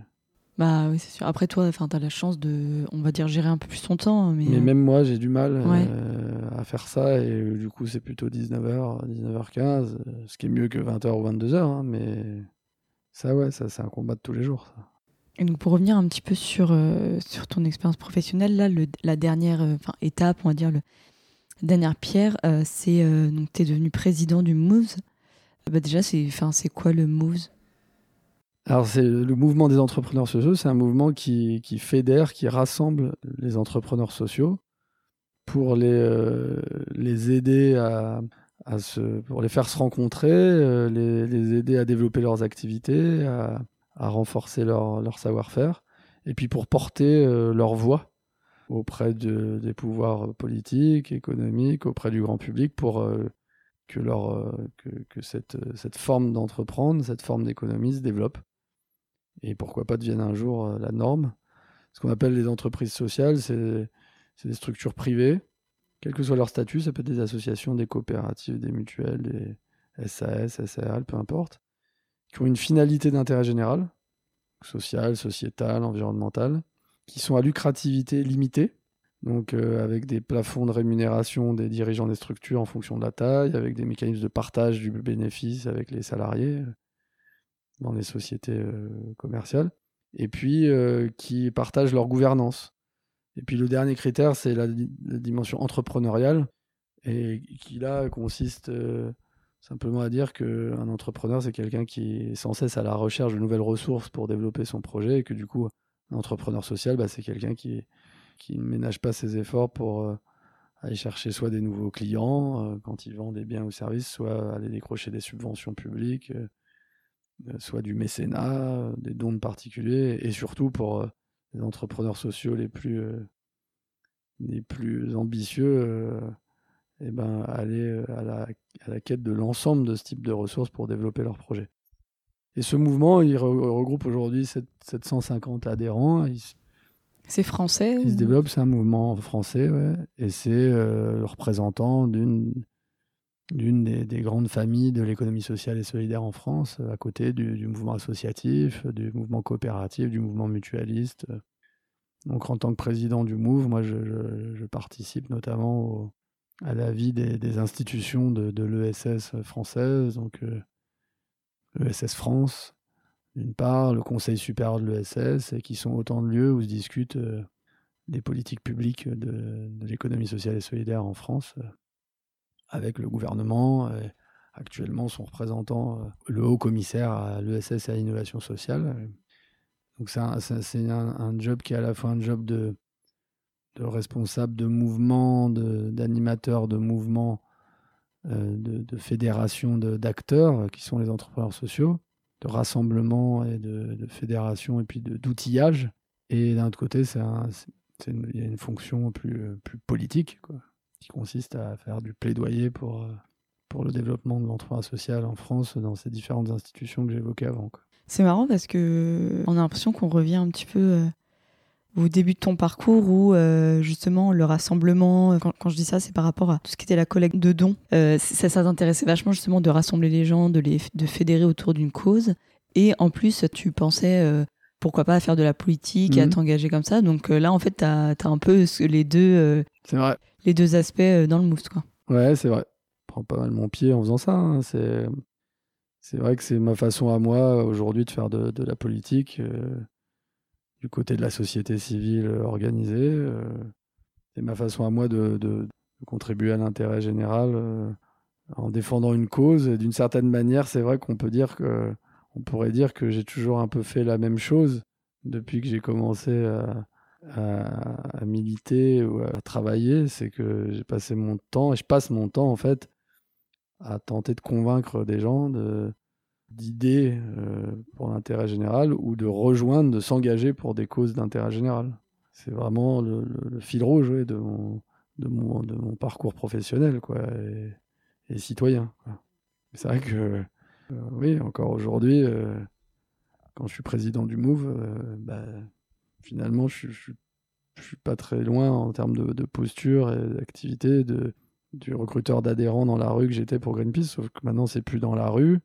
Bah oui, c'est sûr. Après, toi, tu as la chance de, on va dire, gérer un peu plus ton temps. Mais, mais même moi, j'ai du mal euh, à faire ça. Et euh, du coup, c'est plutôt 19h, 19h15, ce qui est mieux que 20h ou 22h. Hein, mais ça, ouais, ça, c'est un combat de tous les jours. Ça. Et donc, pour revenir un petit peu sur, euh, sur ton expérience professionnelle, là, le, la dernière étape, on va dire, le, la dernière pierre, c'est donc tu es devenu président du Moves. Bah, déjà, c'est quoi le Moves? Alors, c'est le mouvement des entrepreneurs sociaux, c'est un mouvement qui, fédère, qui rassemble les entrepreneurs sociaux pour les, euh, aider à, se, pour les faire se rencontrer, euh, les, aider à développer leurs activités, à, renforcer leur, savoir-faire, et puis pour porter euh, leur voix auprès de, des pouvoirs politiques, économiques, auprès du grand public, pour que, leur, cette, cette forme d'entreprendre, cette forme d'économie se développe et pourquoi pas deviennent un jour euh, la norme. Ce qu'on appelle les entreprises sociales, c'est des structures privées, quel que soit leur statut, ça peut être des associations, des coopératives, des mutuelles, des SAS, SARL, peu importe, qui ont une finalité d'intérêt général, social, sociétal, environnemental, qui sont à lucrativité limitée, donc euh, avec des plafonds de rémunération des dirigeants des structures en fonction de la taille, avec des mécanismes de partage du bénéfice avec les salariés, dans les sociétés euh, commerciales, et puis euh, qui partagent leur gouvernance. Et puis le dernier critère, c'est la, dimension entrepreneuriale, et qui là consiste euh, simplement à dire qu'un entrepreneur, c'est quelqu'un qui est sans cesse à la recherche de nouvelles ressources pour développer son projet, et que du coup, un entrepreneur social, bah, c'est quelqu'un qui, qui ne ménage pas ses efforts pour aller chercher soit des nouveaux clients quand ils vendent des biens ou services, soit aller décrocher des subventions publiques, soit du mécénat, des dons de particuliers, et surtout pour les entrepreneurs sociaux les plus, les plus ambitieux, et eh ben, aller à la, à la quête de l'ensemble de ce type de ressources pour développer leur projet. Et ce mouvement, il regroupe aujourd'hui 750 adhérents. C'est français Il se développe, c'est un mouvement français, ouais. Et c'est euh, le représentant d'une d'une des, grandes familles de l'économie sociale et solidaire en France, à côté du, mouvement associatif, du mouvement coopératif, du mouvement mutualiste. Donc en tant que président du MOVE, moi je, participe notamment à la vie des, institutions de, de l'ESS française, donc l'ESS France, d'une part, le Conseil supérieur de l'ESS, et qui sont autant de lieux où se discutent euh, des politiques publiques de, l'économie sociale et solidaire en France, euh, avec le gouvernement, et actuellement son représentant, euh, le haut commissaire à l'ESS et à l'innovation sociale. Donc c'est un, job qui est à la fois un job de, responsable de mouvement, d'animateur de, de mouvement, de, de fédération d'acteurs qui sont les entrepreneurs sociaux de rassemblement et de, fédération et puis d'outillage. Et d'un autre côté, il y a une fonction plus, plus politique quoi, qui consiste à faire du plaidoyer pour, euh, pour le développement de l'entrepreneuriat social en France dans ces différentes institutions que j'évoquais avant. C'est marrant parce que on a l'impression qu'on revient un petit peu euh, au début de ton parcours où euh, justement le rassemblement, quand, je dis ça, c'est par rapport à tout ce qui était la collecte de dons. Euh, ça, ça t'intéressait vachement justement de rassembler les gens, de les de fédérer autour d'une cause. Et en plus, tu pensais pourquoi pas à faire de la politique et à mhm. t'engager comme ça. Donc là, en fait, tu as, un peu les deux, vrai. Les deux aspects dans le mouvement. Quoi. Ouais, c'est vrai. Je prends pas mal mon pied en faisant ça. Hein. C'est, c'est vrai que c'est ma façon à moi aujourd'hui de faire de, la politique du côté de la société civile organisée. Euh, c'est ma façon à moi de, contribuer à l'intérêt général euh, en défendant une cause. Et d'une certaine manière, c'est vrai qu'on peut dire que, on pourrait dire que j'ai toujours un peu fait la même chose depuis que j'ai commencé à, militer ou à travailler. C'est que j'ai passé mon temps, et je passe mon temps en fait, à tenter de convaincre des gens d'idées euh, pour l'intérêt général ou de rejoindre, de s'engager pour des causes d'intérêt général. C'est vraiment le, fil rouge de, mon, de, mon, de, mon, parcours professionnel quoi, et, citoyen. C'est vrai que, euh, oui, encore aujourd'hui, euh, quand je suis président du MOVE, bah, finalement, je ne suis pas très loin en termes de, posture et d'activité du recruteur d'adhérents dans la rue que j'étais pour Greenpeace, sauf que maintenant, c'est plus dans la rue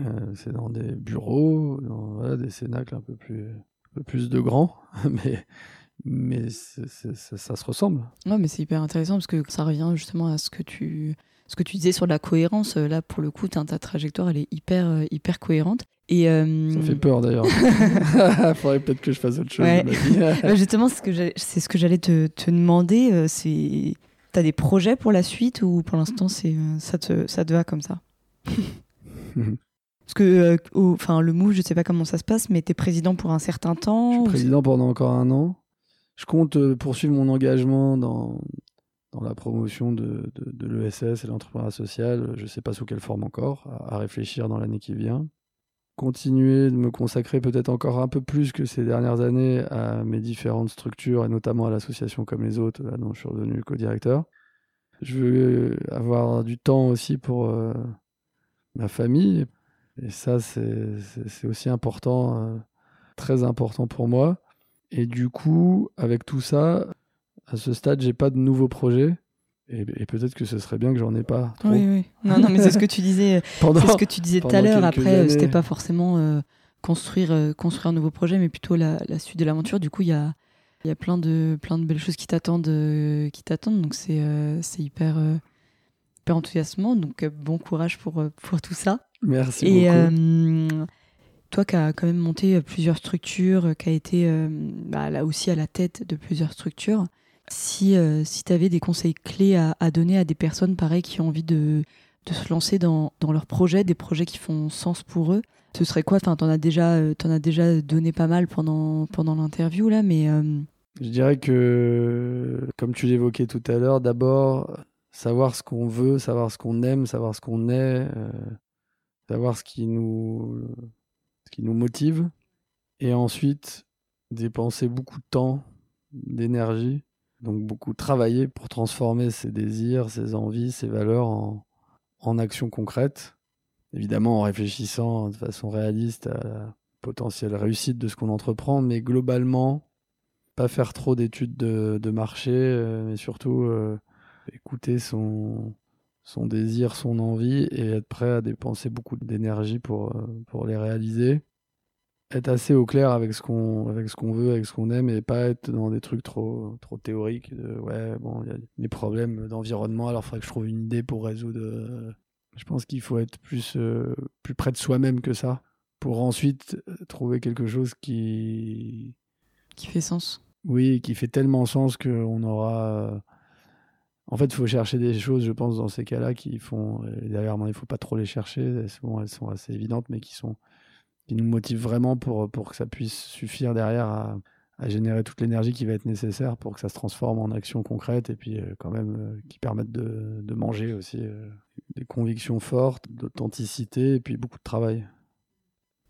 euh, c'est dans des bureaux, dans des cénacles un peu plus, un peu plus de grands, mais, mais ça se ressemble. Ouais, mais c'est hyper intéressant parce que ça revient justement à ce que tu, ce que tu disais sur la cohérence. Là, pour le coup, ta trajectoire, elle est hyper, euh, hyper cohérente. Et euh, Ça fait peur d'ailleurs. Il faudrait peut-être que je fasse autre chose. justement, c'est ce que j'allais te, te, demander. C'est, t'as des projets pour la suite ou pour l'instant, c'est ça te, ça te va comme ça? Parce que, euh, enfin, le MOVE, je sais pas comment ça se passe, mais tu es président pour un certain temps. Je suis président pendant encore un an. Je compte euh, poursuivre mon engagement dans, dans la promotion de, l'ESS et l'entrepreneuriat social. Je sais pas sous quelle forme encore, à, réfléchir dans l'année qui vient. Continuer de me consacrer peut-être encore un peu plus que ces dernières années à mes différentes structures et notamment à l'association comme les autres, dont je suis revenu co-directeur. Je veux avoir du temps aussi pour euh, ma famille, et ça, c'est aussi important, euh, très important pour moi. Et du coup, avec tout ça, à ce stade, j'ai pas de nouveaux projets. Et, peut-être que ce serait bien que j'en ai pas trop. Oui, oui. Non, non, mais c'est ce que tu disais. c'est ce que tu disais tout à l'heure. Après, c'était pas forcément euh, construire, euh, construire un nouveau projet, mais plutôt la, la suite de l'aventure. Du coup, il y a, y a plein de, plein de belles choses qui t'attendent, qui t'attendent. Donc c'est, c'est hyper, hyper enthousiasmant. Donc bon courage pour, pour tout ça. Merci et, beaucoup. Euh, toi qui as quand même monté euh, plusieurs structures, euh, qui a été bah, là aussi à la tête de plusieurs structures, si, si tu avais des conseils clés à, donner à des personnes pareilles qui ont envie de, de se lancer dans, dans leurs projets, des projets qui font sens pour eux, ce serait quoi? Enfin, t'en as déjà, en as déjà donné pas mal pendant pendant l'interview là, mais Je dirais que, comme tu l'évoquais tout à l'heure, d'abord, savoir ce qu'on veut, savoir ce qu'on aime, savoir ce qu'on est, euh, savoir ce qui, nous, ce qui nous motive. Et ensuite, dépenser beaucoup de temps, d'énergie, donc beaucoup travailler pour transformer ses désirs, ses envies, ses valeurs en, actions concrètes. Évidemment en réfléchissant de façon réaliste à la potentielle réussite de ce qu'on entreprend, mais globalement, pas faire trop d'études de, marché, euh, mais surtout euh, écouter son, son désir, son envie et être prêt à dépenser beaucoup d'énergie pour, euh, pour les réaliser. Être assez au clair avec ce qu'on avec ce qu'on veut, avec ce qu'on aime et pas être dans des trucs trop trop théoriques de ouais bon il y a des problèmes d'environnement alors il faudrait que je trouve une idée pour résoudre. Je pense qu'il faut être plus plus près de soi-même que ça pour ensuite trouver quelque chose qui qui fait sens. Oui, qui fait tellement sens qu'on aura. En fait, il faut chercher des choses, je pense, dans ces cas-là, qui font. Derrière, il ne faut pas trop les chercher. Souvent, elles sont assez évidentes, mais qui, sont... qui nous motivent vraiment pour, pour que ça puisse suffire derrière à, générer toute l'énergie qui va être nécessaire pour que ça se transforme en action concrète et puis euh, quand même euh, qui permettent de, de manger aussi euh, des convictions fortes, d'authenticité et puis beaucoup de travail.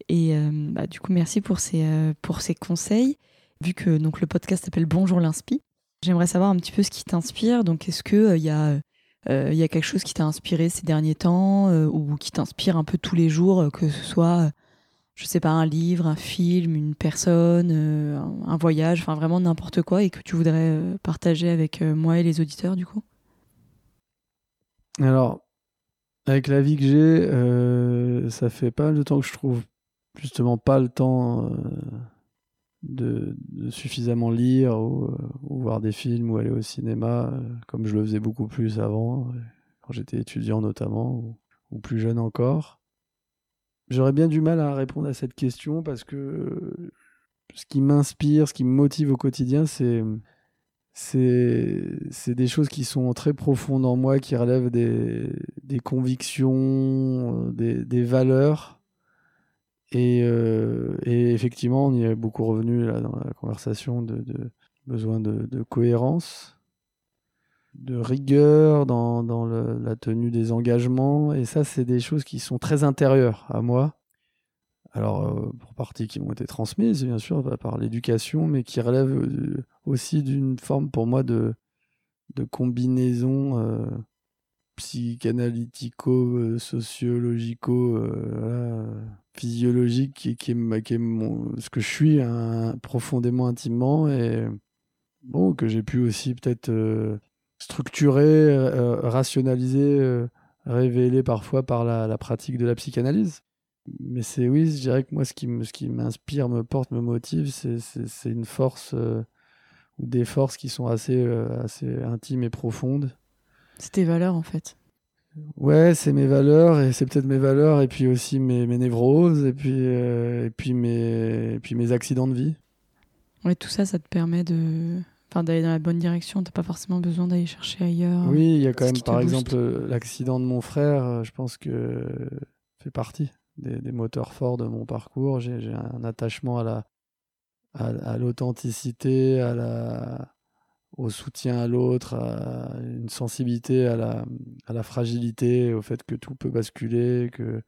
Et bah, du coup, merci pour ces, pour ces conseils vu que donc le podcast s'appelle Bonjour l'inspi. J'aimerais savoir un petit peu ce qui t'inspire. Donc, est-ce que il euh, y, y, a quelque chose qui t'a inspiré ces derniers temps ou qui t'inspire un peu tous les jours, que ce soit, je sais pas, un livre, un film, une personne, un voyage, enfin vraiment n'importe quoi, et que tu voudrais partager avec moi et les auditeurs, du coup? Alors, avec la vie que j'ai, ça fait pas le temps que je trouve justement pas le temps de, suffisamment lire ou, voir des films ou aller au cinéma, euh, comme je le faisais beaucoup plus avant, euh, quand j'étais étudiant notamment, ou, plus jeune encore. J'aurais bien du mal à répondre à cette question parce que ce qui m'inspire, ce qui me motive au quotidien, c'est c'est des choses qui sont très profondes en moi, qui relèvent des, des convictions, euh, des, des valeurs. Euh, et, effectivement, on y est beaucoup revenu là, dans la conversation de, besoin de, cohérence, de rigueur dans, dans la tenue des engagements. Et ça, c'est des choses qui sont très intérieures à moi. Alors, euh, pour partie qui m'ont été transmises, bien sûr, par l'éducation, mais qui relèvent euh, aussi d'une forme pour moi de, de combinaison psychanalytico, sociologico, physiologique qui, qui est, qui est ce que je suis hein, profondément intimement et bon que j'ai pu aussi peut-être euh, structurer, euh, rationaliser, euh, révéler parfois par la, la, pratique de la psychanalyse. Mais c'est oui, je dirais que moi ce qui ce qui m'inspire, me porte, me motive, c'est une force ou des forces qui sont assez assez intimes et profondes. C'est tes valeurs en fait. Ouais, c'est mes valeurs et c'est peut-être mes valeurs et puis aussi mes, mes névroses et puis euh, et puis mes et puis mes accidents de vie. Ouais, tout ça, ça te permet de enfin d'aller dans la bonne direction. T'as pas forcément besoin d'aller chercher ailleurs. Oui, il y a quand même par exemple l'accident de mon frère. Euh, je pense que fait partie des, des moteurs forts de mon parcours. J'ai un attachement à la à l'authenticité, à la au soutien à l'autre, à une sensibilité à la, à la fragilité, au fait que tout peut basculer, que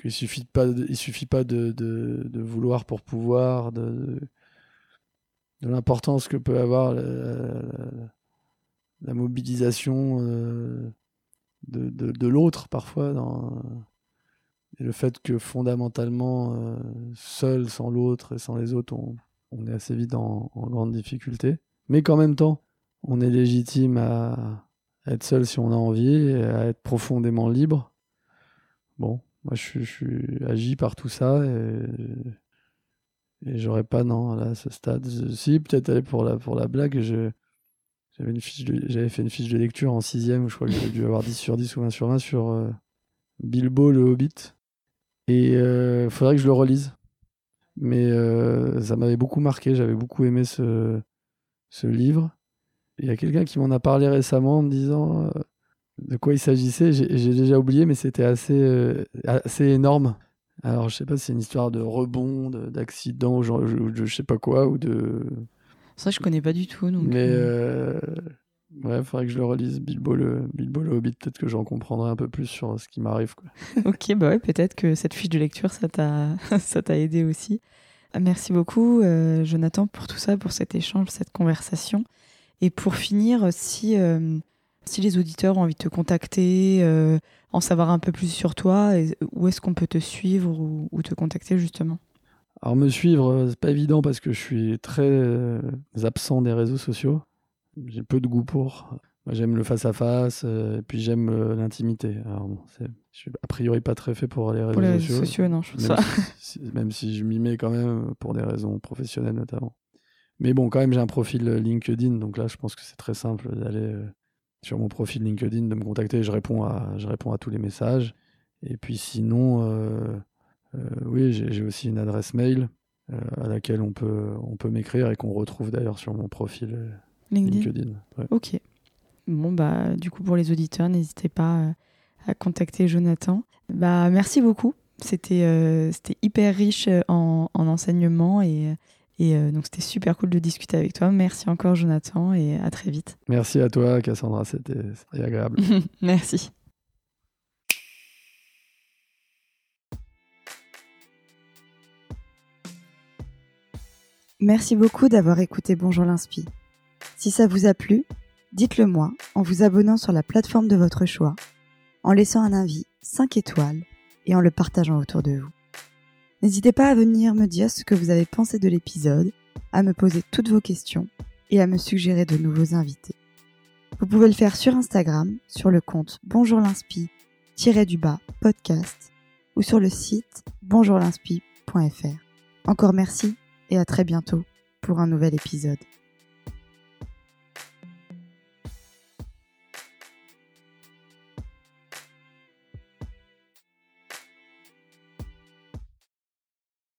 qu'il suffit pas, il suffit pas de, de, de, vouloir pour pouvoir, de, de l'importance que peut avoir la, mobilisation euh, de, l'autre parfois, dans, et le fait que fondamentalement, euh, seul, sans l'autre et sans les autres, on, on est assez vite en, grande difficulté mais qu'en même temps, on est légitime à être seul si on a envie, à être profondément libre. Bon, moi je, suis agi par tout ça et, et j'aurais pas, non, à ce stade. si, peut-être pour la, pour la blague, je, j'avais, une fiche j'avais fait une fiche de lecture en sixième, je crois que j'avais dû avoir 10 sur 10 ou 20 sur 20 sur euh, Bilbo le Hobbit. Et il euh, faudrait que je le relise. Mais euh, ça m'avait beaucoup marqué, j'avais beaucoup aimé ce, ce livre. Il y a quelqu'un qui m'en a parlé récemment en me disant euh, de quoi il s'agissait. J'ai déjà oublié, mais c'était assez, assez énorme. Alors, je sais pas si c'est une histoire de rebond, d'accident, de, je, je sais pas quoi, ou de. Ça, je connais pas du tout. Donc, Mais euh, euh, ouais, faudrait que je le relise. Bilbo le, Bilbo le Hobbit, peut-être que j'en comprendrai un peu plus sur ce qui m'arrive. ok, bah ouais, peut-être que cette fiche de lecture, ça t'a, ça t'a aidé aussi. Merci beaucoup, euh, Jonathan, pour tout ça, pour cet échange, cette conversation. Et pour finir, si, euh, si les auditeurs ont envie de te contacter, euh, en savoir un peu plus sur toi, et- où est-ce qu'on peut te suivre ou, ou te contacter justement? Alors me suivre, euh, c'est pas évident parce que je suis très euh, absent des réseaux sociaux. J'ai peu de goût pour. Moi, j'aime le face à face, et puis j'aime l'intimité. Alors bon, c'est, je suis a priori pas très fait pour les réseaux, Pour les réseaux sociaux. sociaux, non, je même, si, si- même si je m'y mets quand même pour des raisons professionnelles notamment. Mais bon, quand même, j'ai un profil LinkedIn, donc là, je pense que c'est très simple d'aller sur mon profil LinkedIn, de me contacter. Je réponds à, je réponds à tous les messages. Et puis sinon, euh, euh, oui, j'ai aussi une adresse mail euh, à laquelle on peut, on peut m'écrire et qu'on retrouve d'ailleurs sur mon profil LinkedIn. LinkedIn. Ouais. Ok. Bon, bah, du coup, pour les auditeurs, n'hésitez pas à contacter Jonathan. Bah, merci beaucoup. C'était c'était hyper riche en, en enseignement et, et euh, donc c'était super cool de discuter avec toi. Merci encore, Jonathan, et à très vite. Merci à toi, Cassandra, c'était c'était agréable. merci. Merci beaucoup d'avoir écouté Bonjour l'Inspi. Si ça vous a plu, dites-le moi en vous abonnant sur la plateforme de votre choix, en laissant un avis 5 étoiles et en le partageant autour de vous. N'hésitez pas à venir me dire ce que vous avez pensé de l'épisode, à me poser toutes vos questions et à me suggérer de nouveaux invités. Vous pouvez le faire sur Instagram, sur le compte Bonjour l'Inspi, du bas podcast ou sur le site bonjourlinspi.fr. Encore merci et à très bientôt pour un nouvel épisode.